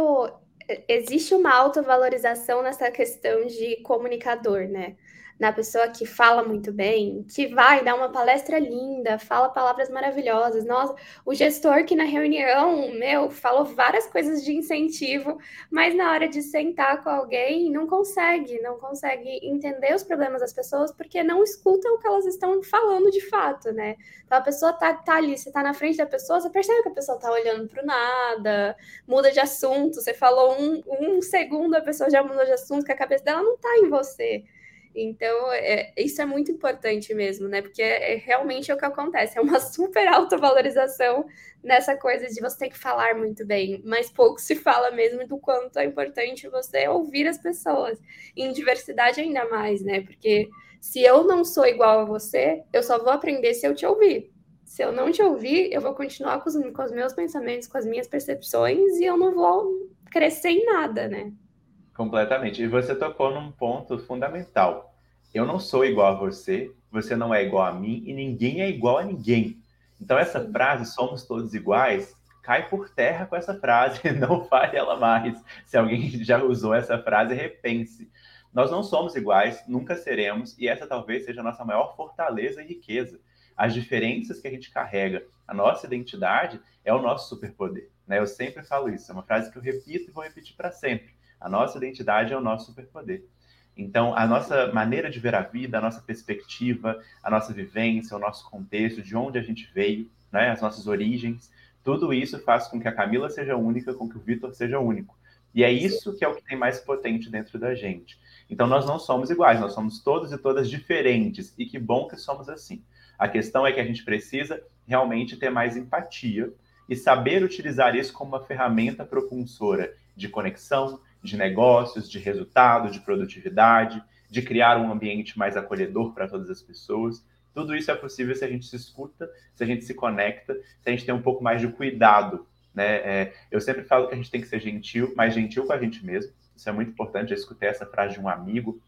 Existe uma autovalorização nessa questão de comunicador, né? Na pessoa que fala muito bem, que vai dar uma palestra linda, fala palavras maravilhosas. Nossa, o gestor que na reunião, meu, falou várias coisas de incentivo, mas na hora de sentar com alguém, não consegue, não consegue entender os problemas das pessoas porque não escuta o que elas estão falando de fato, né? Então a pessoa tá, tá ali, você tá na frente da pessoa, você percebe que a pessoa tá olhando para o nada, muda de assunto, você falou um, um segundo, a pessoa já mudou de assunto, que a cabeça dela não tá em você. Então, é, isso é muito importante mesmo, né? Porque é, é realmente o que acontece, é uma super autovalorização nessa coisa de você ter que falar muito bem, mas pouco se fala mesmo do quanto é importante você ouvir as pessoas, em diversidade ainda mais, né? Porque se eu não sou igual a você, eu só vou aprender se eu te ouvir. Se eu não te ouvir, eu vou continuar com os, com os meus pensamentos, com as minhas percepções, e eu não vou crescer em nada, né? Completamente. E você tocou num ponto fundamental. Eu não sou igual a você, você não é igual a mim e ninguém é igual a ninguém. Então, essa frase, somos todos iguais, cai por terra com essa frase, não fale ela mais. Se alguém já usou essa frase, repense. Nós não somos iguais, nunca seremos, e essa talvez seja a nossa maior fortaleza e riqueza. As diferenças que a gente carrega, a nossa identidade é o nosso superpoder. Né? Eu sempre falo isso, é uma frase que eu repito e vou repetir para sempre. A nossa identidade é o nosso superpoder. Então, a nossa maneira de ver a vida, a nossa perspectiva, a nossa vivência, o nosso contexto, de onde a gente veio, né, as nossas origens, tudo isso faz com que a Camila seja única, com que o Vitor seja único. E é isso que é o que tem mais potente dentro da gente. Então, nós não somos iguais, nós somos todos e todas diferentes. E que bom que somos assim. A questão é que a gente precisa realmente ter mais empatia e saber utilizar isso como uma ferramenta propulsora de conexão, de negócios, de resultado, de produtividade, de criar um ambiente mais acolhedor para todas as pessoas. Tudo isso é possível se a gente se escuta, se a gente se conecta, se a gente tem um pouco mais de cuidado. Né? É, eu sempre falo que a gente tem que ser gentil, mais gentil com a gente mesmo. Isso é muito importante. Eu escutei essa frase de um amigo,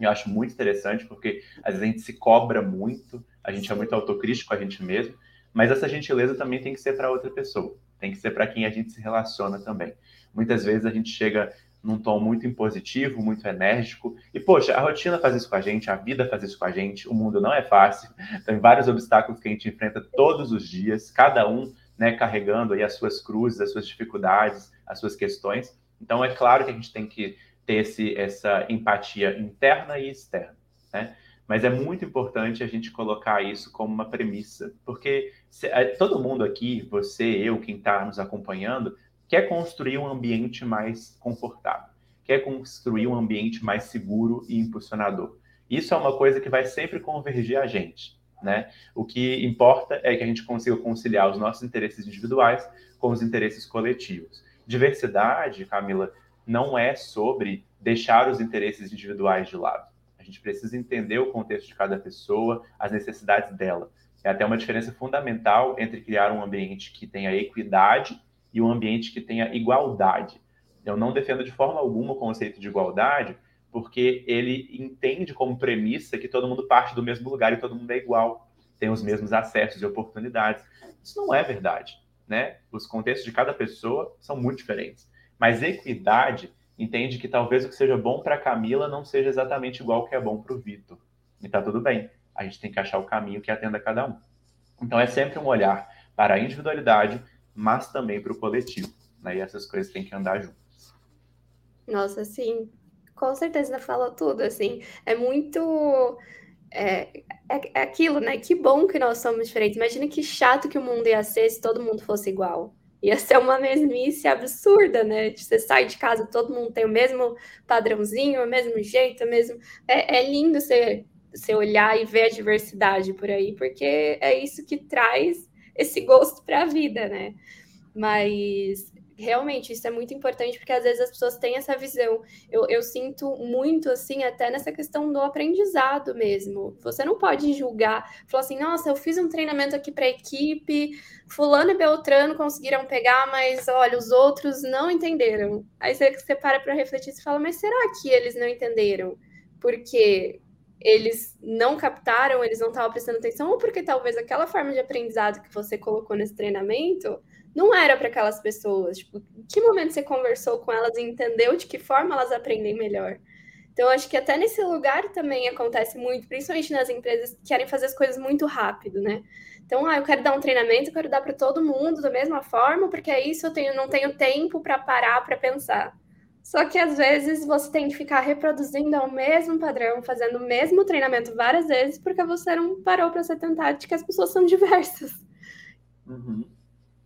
eu acho muito interessante, porque às vezes a gente se cobra muito, a gente é muito autocrítico a gente mesmo, mas essa gentileza também tem que ser para outra pessoa, tem que ser para quem a gente se relaciona também. Muitas vezes a gente chega num tom muito impositivo, muito enérgico. E, poxa, a rotina faz isso com a gente, a vida faz isso com a gente, o mundo não é fácil. Tem vários obstáculos que a gente enfrenta todos os dias, cada um né, carregando aí as suas cruzes, as suas dificuldades, as suas questões. Então, é claro que a gente tem que ter esse, essa empatia interna e externa, né? Mas é muito importante a gente colocar isso como uma premissa, porque se, é, todo mundo aqui, você, eu, quem está nos acompanhando, quer construir um ambiente mais confortável, quer construir um ambiente mais seguro e impulsionador. Isso é uma coisa que vai sempre convergir a gente. Né? O que importa é que a gente consiga conciliar os nossos interesses individuais com os interesses coletivos. Diversidade, Camila, não é sobre deixar os interesses individuais de lado. A gente precisa entender o contexto de cada pessoa, as necessidades dela. É até uma diferença fundamental entre criar um ambiente que tenha equidade e um ambiente que tenha igualdade. Eu não defendo de forma alguma o conceito de igualdade, porque ele entende como premissa que todo mundo parte do mesmo lugar e todo mundo é igual, tem os mesmos acessos e oportunidades. Isso não é verdade, né? Os contextos de cada pessoa são muito diferentes. Mas equidade entende que talvez o que seja bom para Camila não seja exatamente igual ao que é bom para o Vitor. E tá tudo bem. A gente tem que achar o caminho que atenda cada um. Então é sempre um olhar para a individualidade, mas também para o coletivo. Né? E essas coisas têm que andar juntas. Nossa, sim. Com certeza falou tudo, assim. É muito... É, é, é, aquilo, né? Que bom que nós somos diferentes. Imagina que chato que o mundo ia ser se todo mundo fosse igual. Ia ser uma mesmice absurda, né? Você sai de casa, todo mundo tem o mesmo padrãozinho, o mesmo jeito, o mesmo. É, é lindo você, você olhar e ver a diversidade por aí, porque é isso que traz esse gosto para a vida, né? Mas realmente isso é muito importante porque às vezes as pessoas têm essa visão. Eu, eu sinto muito assim, até nessa questão do aprendizado mesmo. Você não pode julgar, falar assim, nossa, eu fiz um treinamento aqui para equipe, fulano e Beltrano conseguiram pegar, mas olha, os outros não entenderam. Aí você, você para para refletir e fala, mas será que eles não entenderam? Porque eles não captaram, eles não estavam prestando atenção, ou porque talvez aquela forma de aprendizado que você colocou nesse treinamento não era para aquelas pessoas. Tipo, em que momento você conversou com elas e entendeu de que forma elas aprendem melhor? Então, acho que até nesse lugar também acontece muito, principalmente nas empresas que querem fazer as coisas muito rápido, né? Então, ah, eu quero dar um treinamento, eu quero dar para todo mundo da mesma forma, porque é isso eu tenho, não tenho tempo para parar para pensar. Só que às vezes você tem que ficar reproduzindo o mesmo padrão, fazendo o mesmo treinamento várias vezes, porque você não parou para se tentar de que as pessoas são diversas. Uhum.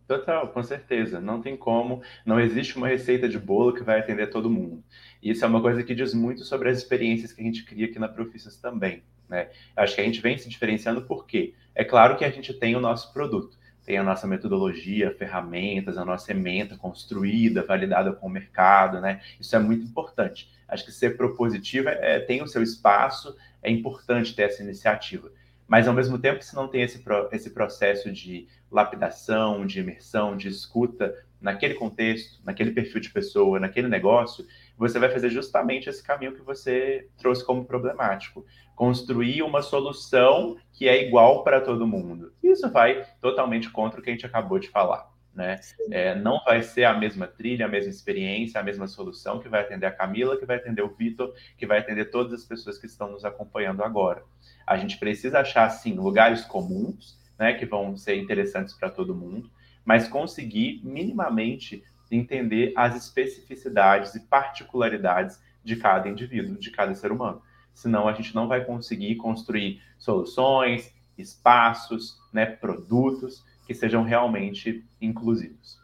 Total, com certeza. Não tem como, não existe uma receita de bolo que vai atender todo mundo. E isso é uma coisa que diz muito sobre as experiências que a gente cria aqui na Profissas também. Né? Acho que a gente vem se diferenciando porque é claro que a gente tem o nosso produto, tem a nossa metodologia, ferramentas, a nossa ementa construída, validada com o mercado, né? Isso é muito importante. Acho que ser propositiva é, tem o seu espaço, é importante ter essa iniciativa. Mas, ao mesmo tempo, se não tem esse, esse processo de lapidação, de imersão, de escuta naquele contexto, naquele perfil de pessoa, naquele negócio, você vai fazer justamente esse caminho que você trouxe como problemático. Construir uma solução que é igual para todo mundo. Isso vai totalmente contra o que a gente acabou de falar. Né? É, não vai ser a mesma trilha, a mesma experiência, a mesma solução que vai atender a Camila, que vai atender o Vitor, que vai atender todas as pessoas que estão nos acompanhando agora. A gente precisa achar, sim, lugares comuns, né, que vão ser interessantes para todo mundo, mas conseguir minimamente entender as especificidades e particularidades de cada indivíduo, de cada ser humano. Senão a gente não vai conseguir construir soluções, espaços, né, produtos que sejam realmente inclusivos.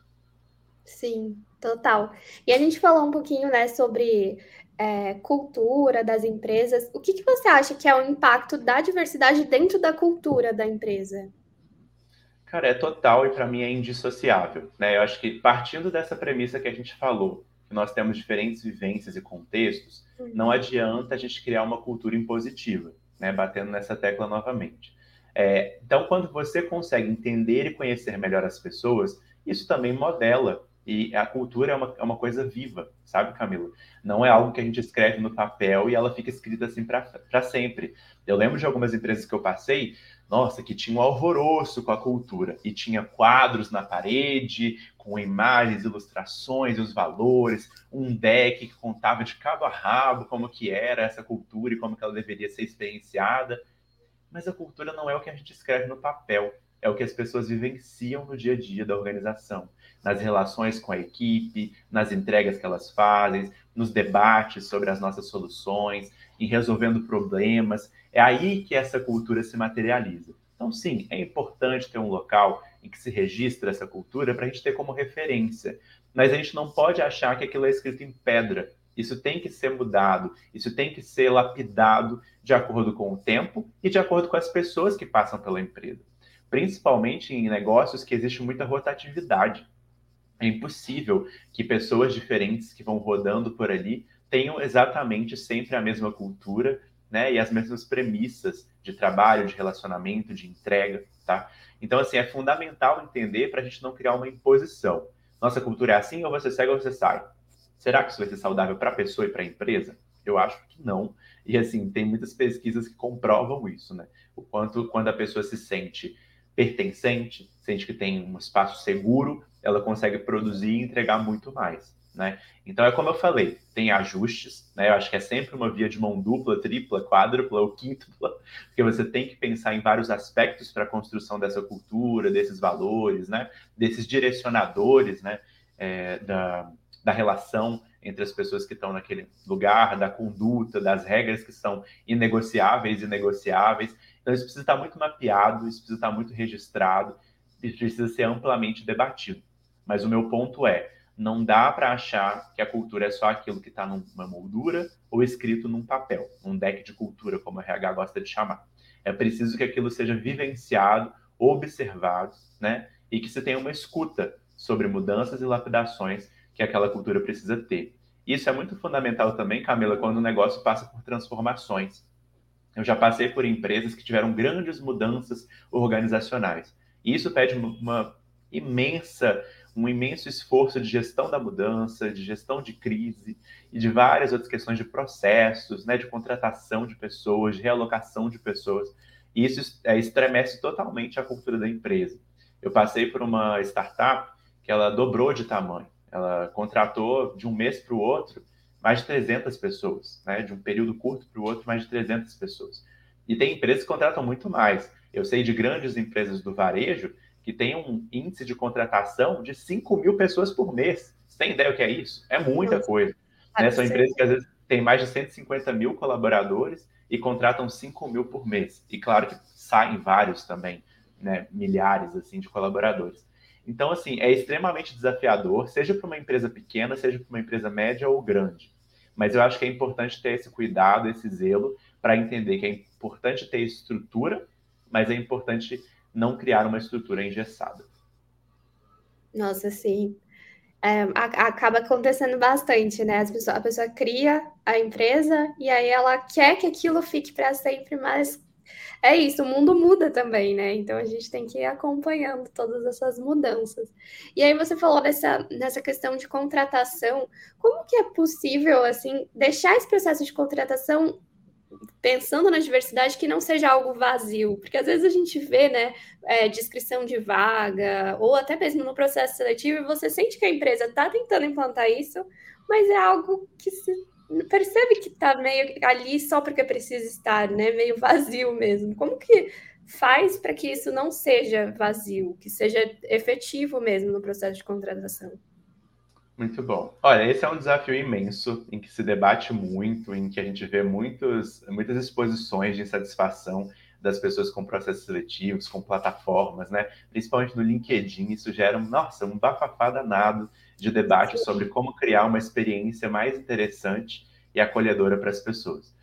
Sim, total. E a gente falou um pouquinho, né, sobre é, cultura das empresas. O que, que você acha que é o impacto da diversidade dentro da cultura da empresa? Cara, é total e para mim é indissociável, né? Eu acho que partindo dessa premissa que a gente falou, que nós temos diferentes vivências e contextos, uhum. não adianta a gente criar uma cultura impositiva, né? Batendo nessa tecla novamente. É, então, quando você consegue entender e conhecer melhor as pessoas, isso também modela. E a cultura é uma, é uma coisa viva, sabe, Camila? Não é algo que a gente escreve no papel e ela fica escrita assim para sempre. Eu lembro de algumas empresas que eu passei, nossa, que tinha um alvoroço com a cultura e tinha quadros na parede com imagens, ilustrações, os valores, um deck que contava de cabo a rabo como que era essa cultura e como que ela deveria ser experienciada. Mas a cultura não é o que a gente escreve no papel, é o que as pessoas vivenciam no dia a dia da organização, nas relações com a equipe, nas entregas que elas fazem, nos debates sobre as nossas soluções, em resolvendo problemas. É aí que essa cultura se materializa. Então, sim, é importante ter um local em que se registra essa cultura para a gente ter como referência. Mas a gente não pode achar que aquilo é escrito em pedra isso tem que ser mudado, isso tem que ser lapidado de acordo com o tempo e de acordo com as pessoas que passam pela empresa. Principalmente em negócios que existe muita rotatividade. É impossível que pessoas diferentes que vão rodando por ali tenham exatamente sempre a mesma cultura né, e as mesmas premissas de trabalho, de relacionamento, de entrega. Tá? Então, assim, é fundamental entender para a gente não criar uma imposição. Nossa cultura é assim, ou você segue ou você sai. Será que isso vai ser saudável para a pessoa e para a empresa? Eu acho que não. E assim, tem muitas pesquisas que comprovam isso, né? O quanto quando a pessoa se sente pertencente, sente que tem um espaço seguro, ela consegue produzir e entregar muito mais, né? Então é como eu falei, tem ajustes, né? Eu acho que é sempre uma via de mão dupla, tripla, quádrupla ou quíntupla, porque você tem que pensar em vários aspectos para a construção dessa cultura, desses valores, né? Desses direcionadores, né? É, da, da relação entre as pessoas que estão naquele lugar, da conduta, das regras que são inegociáveis e negociáveis. Então, isso precisa estar muito mapeado, isso precisa estar muito registrado, isso precisa ser amplamente debatido. Mas o meu ponto é, não dá para achar que a cultura é só aquilo que está numa moldura ou escrito num papel, um deck de cultura, como o RH gosta de chamar. É preciso que aquilo seja vivenciado, observado, né? E que se tenha uma escuta sobre mudanças e lapidações que aquela cultura precisa ter. Isso é muito fundamental também, Camila, quando o negócio passa por transformações. Eu já passei por empresas que tiveram grandes mudanças organizacionais. E isso pede uma imensa, um imenso esforço de gestão da mudança, de gestão de crise e de várias outras questões de processos, né, de contratação de pessoas, de realocação de pessoas. E isso é, estremece totalmente a cultura da empresa. Eu passei por uma startup que ela dobrou de tamanho. Ela contratou de um mês para o outro mais de 300 pessoas, né? De um período curto para o outro, mais de 300 pessoas. E tem empresas que contratam muito mais. Eu sei de grandes empresas do varejo que têm um índice de contratação de 5 mil pessoas por mês. Você tem ideia o que é isso? É muita coisa. Né? São empresas que às vezes têm mais de 150 mil colaboradores e contratam 5 mil por mês. E claro que saem vários também, né? milhares assim de colaboradores. Então, assim, é extremamente desafiador, seja para uma empresa pequena, seja para uma empresa média ou grande. Mas eu acho que é importante ter esse cuidado, esse zelo, para entender que é importante ter estrutura, mas é importante não criar uma estrutura engessada. Nossa, sim. É, acaba acontecendo bastante, né? A pessoa cria a empresa e aí ela quer que aquilo fique para sempre, mas é isso, o mundo muda também, né? Então a gente tem que ir acompanhando todas essas mudanças. E aí você falou dessa, dessa questão de contratação. Como que é possível, assim, deixar esse processo de contratação pensando na diversidade que não seja algo vazio? Porque às vezes a gente vê, né, é, descrição de vaga, ou até mesmo no processo seletivo, e você sente que a empresa está tentando implantar isso, mas é algo que se percebe que está meio ali só porque precisa estar, né? Meio vazio mesmo. Como que faz para que isso não seja vazio, que seja efetivo mesmo no processo de contratação? Muito bom. Olha, esse é um desafio imenso, em que se debate muito, em que a gente vê muitos, muitas exposições de insatisfação das pessoas com processos seletivos, com plataformas, né? Principalmente no LinkedIn, isso gera, nossa, um bafafá danado de debate sobre como criar uma experiência mais interessante e acolhedora para as pessoas.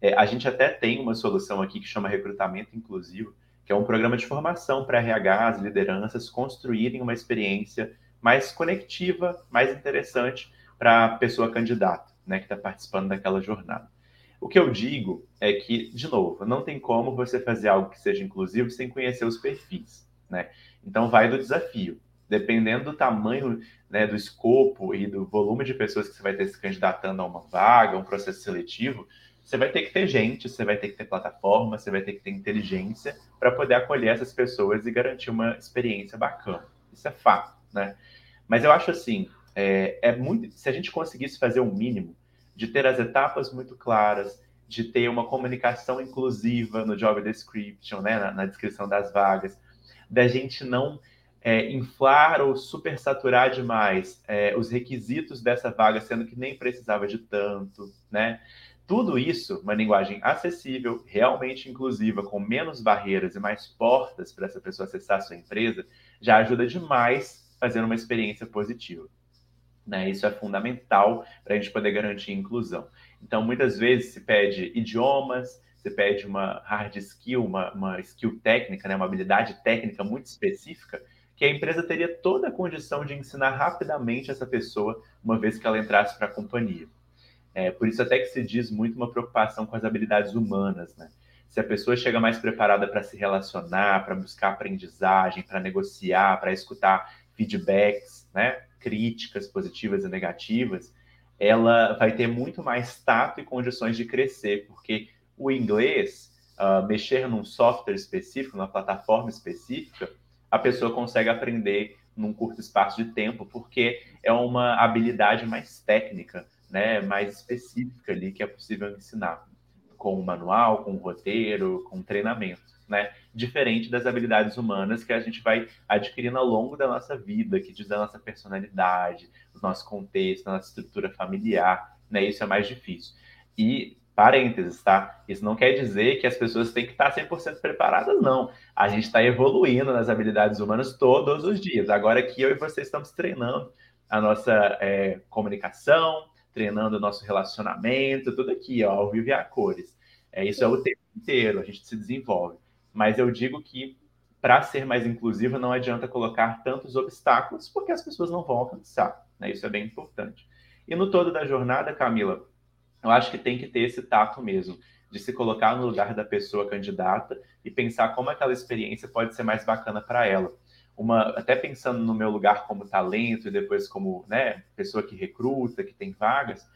É, a gente até tem uma solução aqui que chama recrutamento inclusivo, que é um programa de formação para RHs, lideranças construírem uma experiência mais conectiva, mais interessante para a pessoa candidata, né, que está participando daquela jornada. O que eu digo é que, de novo, não tem como você fazer algo que seja inclusivo sem conhecer os perfis, né? Então vai do desafio. Dependendo do tamanho, né, do escopo e do volume de pessoas que você vai ter se candidatando a uma vaga, um processo seletivo, você vai ter que ter gente, você vai ter que ter plataforma, você vai ter que ter inteligência para poder acolher essas pessoas e garantir uma experiência bacana. Isso é fato, né? Mas eu acho assim, é, é muito. Se a gente conseguisse fazer o um mínimo, de ter as etapas muito claras, de ter uma comunicação inclusiva no job description, né, na, na descrição das vagas, da gente não é, inflar ou supersaturar demais é, os requisitos dessa vaga, sendo que nem precisava de tanto, né? Tudo isso, uma linguagem acessível, realmente inclusiva, com menos barreiras e mais portas para essa pessoa acessar a sua empresa, já ajuda demais fazendo uma experiência positiva. Né? Isso é fundamental para a gente poder garantir inclusão. Então, muitas vezes se pede idiomas, se pede uma hard skill, uma, uma skill técnica, né? uma habilidade técnica muito específica, que a empresa teria toda a condição de ensinar rapidamente essa pessoa, uma vez que ela entrasse para a companhia. É, por isso até que se diz muito uma preocupação com as habilidades humanas, né? Se a pessoa chega mais preparada para se relacionar, para buscar aprendizagem, para negociar, para escutar feedbacks, né? críticas positivas e negativas, ela vai ter muito mais tato e condições de crescer, porque o inglês, uh, mexer num software específico, numa plataforma específica, a pessoa consegue aprender num curto espaço de tempo, porque é uma habilidade mais técnica, né, mais específica ali que é possível ensinar, com um manual, com um roteiro, com um treinamento né? Diferente das habilidades humanas que a gente vai adquirindo ao longo da nossa vida, que diz a nossa personalidade, o nosso contexto, a nossa estrutura familiar, né? Isso é mais difícil. E parênteses, tá? Isso não quer dizer que as pessoas têm que estar 100% preparadas, não. A gente está evoluindo nas habilidades humanas todos os dias. Agora que eu e você estamos treinando a nossa é, comunicação, treinando o nosso relacionamento, tudo aqui, ó, ao vivo e a cores. É, isso é o tempo inteiro, a gente se desenvolve. Mas eu digo que para ser mais inclusiva, não adianta colocar tantos obstáculos, porque as pessoas não vão alcançar. Né? Isso é bem importante. E no todo da jornada, Camila, eu acho que tem que ter esse tato mesmo, de se colocar no lugar da pessoa candidata e pensar como aquela experiência pode ser mais bacana para ela. Uma, até pensando no meu lugar como talento e depois como né, pessoa que recruta, que tem vagas,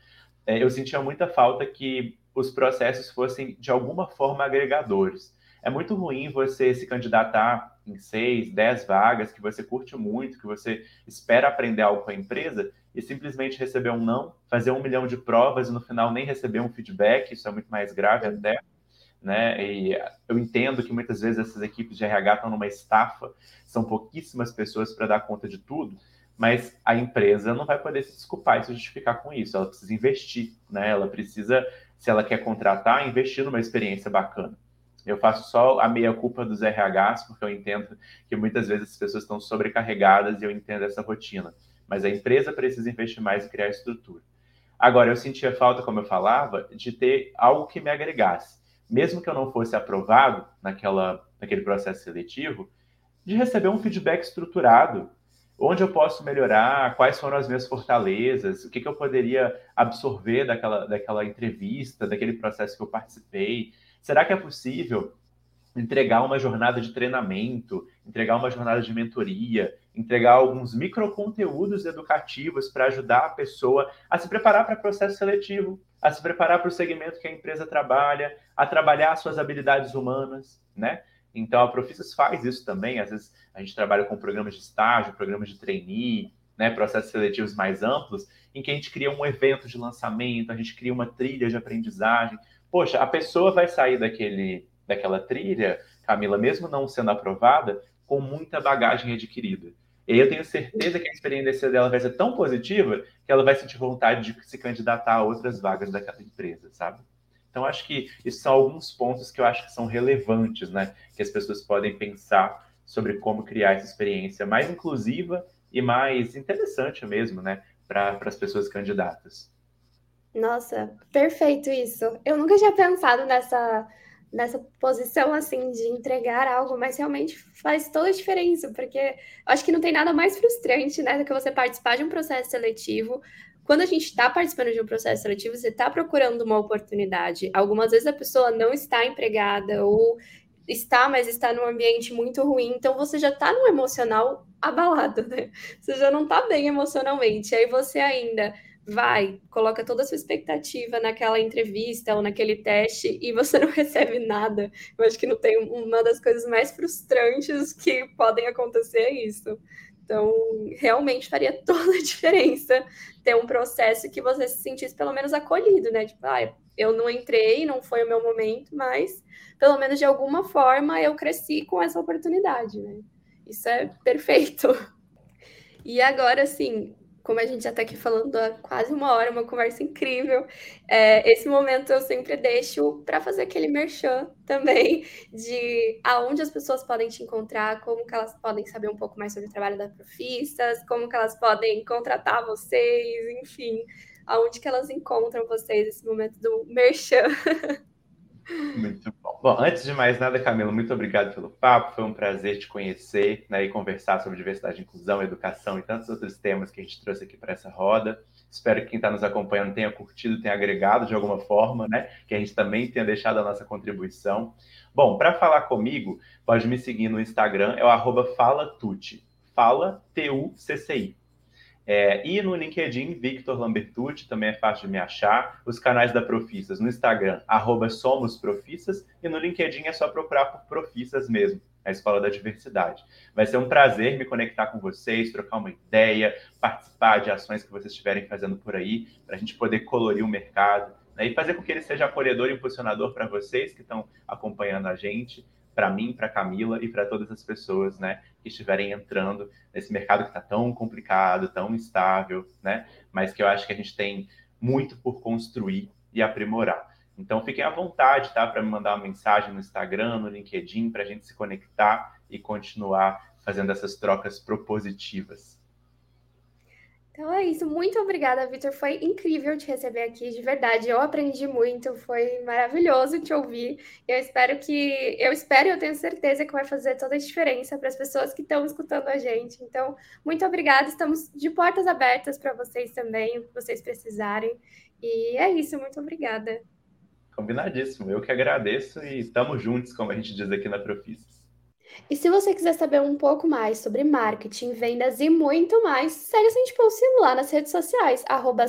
é, eu sentia muita falta que os processos fossem de alguma forma agregadores. É muito ruim você se candidatar em seis, dez vagas que você curte muito, que você espera aprender algo com a empresa e simplesmente receber um não, fazer um milhão de provas e no final nem receber um feedback, isso é muito mais grave até. Né? E eu entendo que muitas vezes essas equipes de RH estão numa estafa, são pouquíssimas pessoas para dar conta de tudo, mas a empresa não vai poder se desculpar e se justificar com isso. Ela precisa investir, né? Ela precisa, se ela quer contratar, investir numa experiência bacana. Eu faço só a meia culpa dos RHs, porque eu entendo que muitas vezes as pessoas estão sobrecarregadas e eu entendo essa rotina. Mas a empresa precisa investir mais e criar estrutura. Agora, eu sentia falta, como eu falava, de ter algo que me agregasse. Mesmo que eu não fosse aprovado naquela, naquele processo seletivo, de receber um feedback estruturado onde eu posso melhorar, quais foram as minhas fortalezas, o que, que eu poderia absorver daquela, daquela entrevista, daquele processo que eu participei. Será que é possível entregar uma jornada de treinamento, entregar uma jornada de mentoria, entregar alguns microconteúdos educativos para ajudar a pessoa a se preparar para o processo seletivo, a se preparar para o segmento que a empresa trabalha, a trabalhar suas habilidades humanas, né? Então, a Profissas faz isso também. Às vezes, a gente trabalha com programas de estágio, programas de trainee, né, processos seletivos mais amplos, em que a gente cria um evento de lançamento, a gente cria uma trilha de aprendizagem. Poxa, a pessoa vai sair daquele, daquela trilha, Camila, mesmo não sendo aprovada, com muita bagagem adquirida. E eu tenho certeza que a experiência dela vai ser tão positiva que ela vai sentir vontade de se candidatar a outras vagas daquela empresa, sabe? Então, acho que esses são alguns pontos que eu acho que são relevantes, né? Que as pessoas podem pensar sobre como criar essa experiência mais inclusiva e mais interessante mesmo, né? Para as pessoas candidatas. Nossa, perfeito isso. Eu nunca tinha pensado nessa, nessa posição assim de entregar algo, mas realmente faz toda a diferença, porque acho que não tem nada mais frustrante, né, do que você participar de um processo seletivo, quando a gente está participando de um processo seletivo, você está procurando uma oportunidade. Algumas vezes a pessoa não está empregada ou está, mas está num ambiente muito ruim, então você já está no emocional abalado, né? Você já não está bem emocionalmente. Aí você ainda vai, coloca toda a sua expectativa naquela entrevista ou naquele teste e você não recebe nada. Eu acho que não tem uma das coisas mais frustrantes que podem acontecer é isso. Então, realmente faria toda a diferença ter um processo que você se sentisse pelo menos acolhido, né? Tipo, ah, eu não entrei, não foi o meu momento, mas pelo menos de alguma forma eu cresci com essa oportunidade, né? Isso é perfeito. E agora, assim, como a gente já está aqui falando há quase uma hora, uma conversa incrível. É, esse momento eu sempre deixo para fazer aquele merchan também de aonde as pessoas podem te encontrar, como que elas podem saber um pouco mais sobre o trabalho da Profissas, como que elas podem contratar vocês, enfim, aonde que elas encontram vocês esse momento do merchan. Muito bom. Bom, antes de mais nada, Camila, muito obrigado pelo papo. Foi um prazer te conhecer né, e conversar sobre diversidade, inclusão, educação e tantos outros temas que a gente trouxe aqui para essa roda. Espero que quem está nos acompanhando tenha curtido, tenha agregado de alguma forma, né? Que a gente também tenha deixado a nossa contribuição. Bom, para falar comigo, pode me seguir no Instagram, é o arroba FalaTucci. Fala T-U-C-C-I. É, e no LinkedIn, Victor Lambertucci, também é fácil de me achar. Os canais da Profissas no Instagram, arroba e no LinkedIn é só procurar por Profissas mesmo, a Escola da Diversidade. Vai ser um prazer me conectar com vocês, trocar uma ideia, participar de ações que vocês estiverem fazendo por aí, para a gente poder colorir o mercado né, e fazer com que ele seja acolhedor e impulsionador para vocês que estão acompanhando a gente para mim, para Camila e para todas as pessoas, né, que estiverem entrando nesse mercado que está tão complicado, tão instável, né, mas que eu acho que a gente tem muito por construir e aprimorar. Então fiquem à vontade, tá, para me mandar uma mensagem no Instagram, no LinkedIn, para a gente se conectar e continuar fazendo essas trocas propositivas. Então é isso. Muito obrigada, Vitor. Foi incrível te receber aqui, de verdade. Eu aprendi muito, foi maravilhoso te ouvir. Eu espero que, eu espero e eu tenho certeza que vai fazer toda a diferença para as pessoas que estão escutando a gente. Então, muito obrigada. Estamos de portas abertas para vocês também, o que vocês precisarem. E é isso. Muito obrigada. Combinadíssimo. Eu que agradeço e estamos juntos, como a gente diz aqui na Profissas. E se você quiser saber um pouco mais sobre marketing, vendas e muito mais, segue a Sente Pulse lá nas redes sociais, arroba.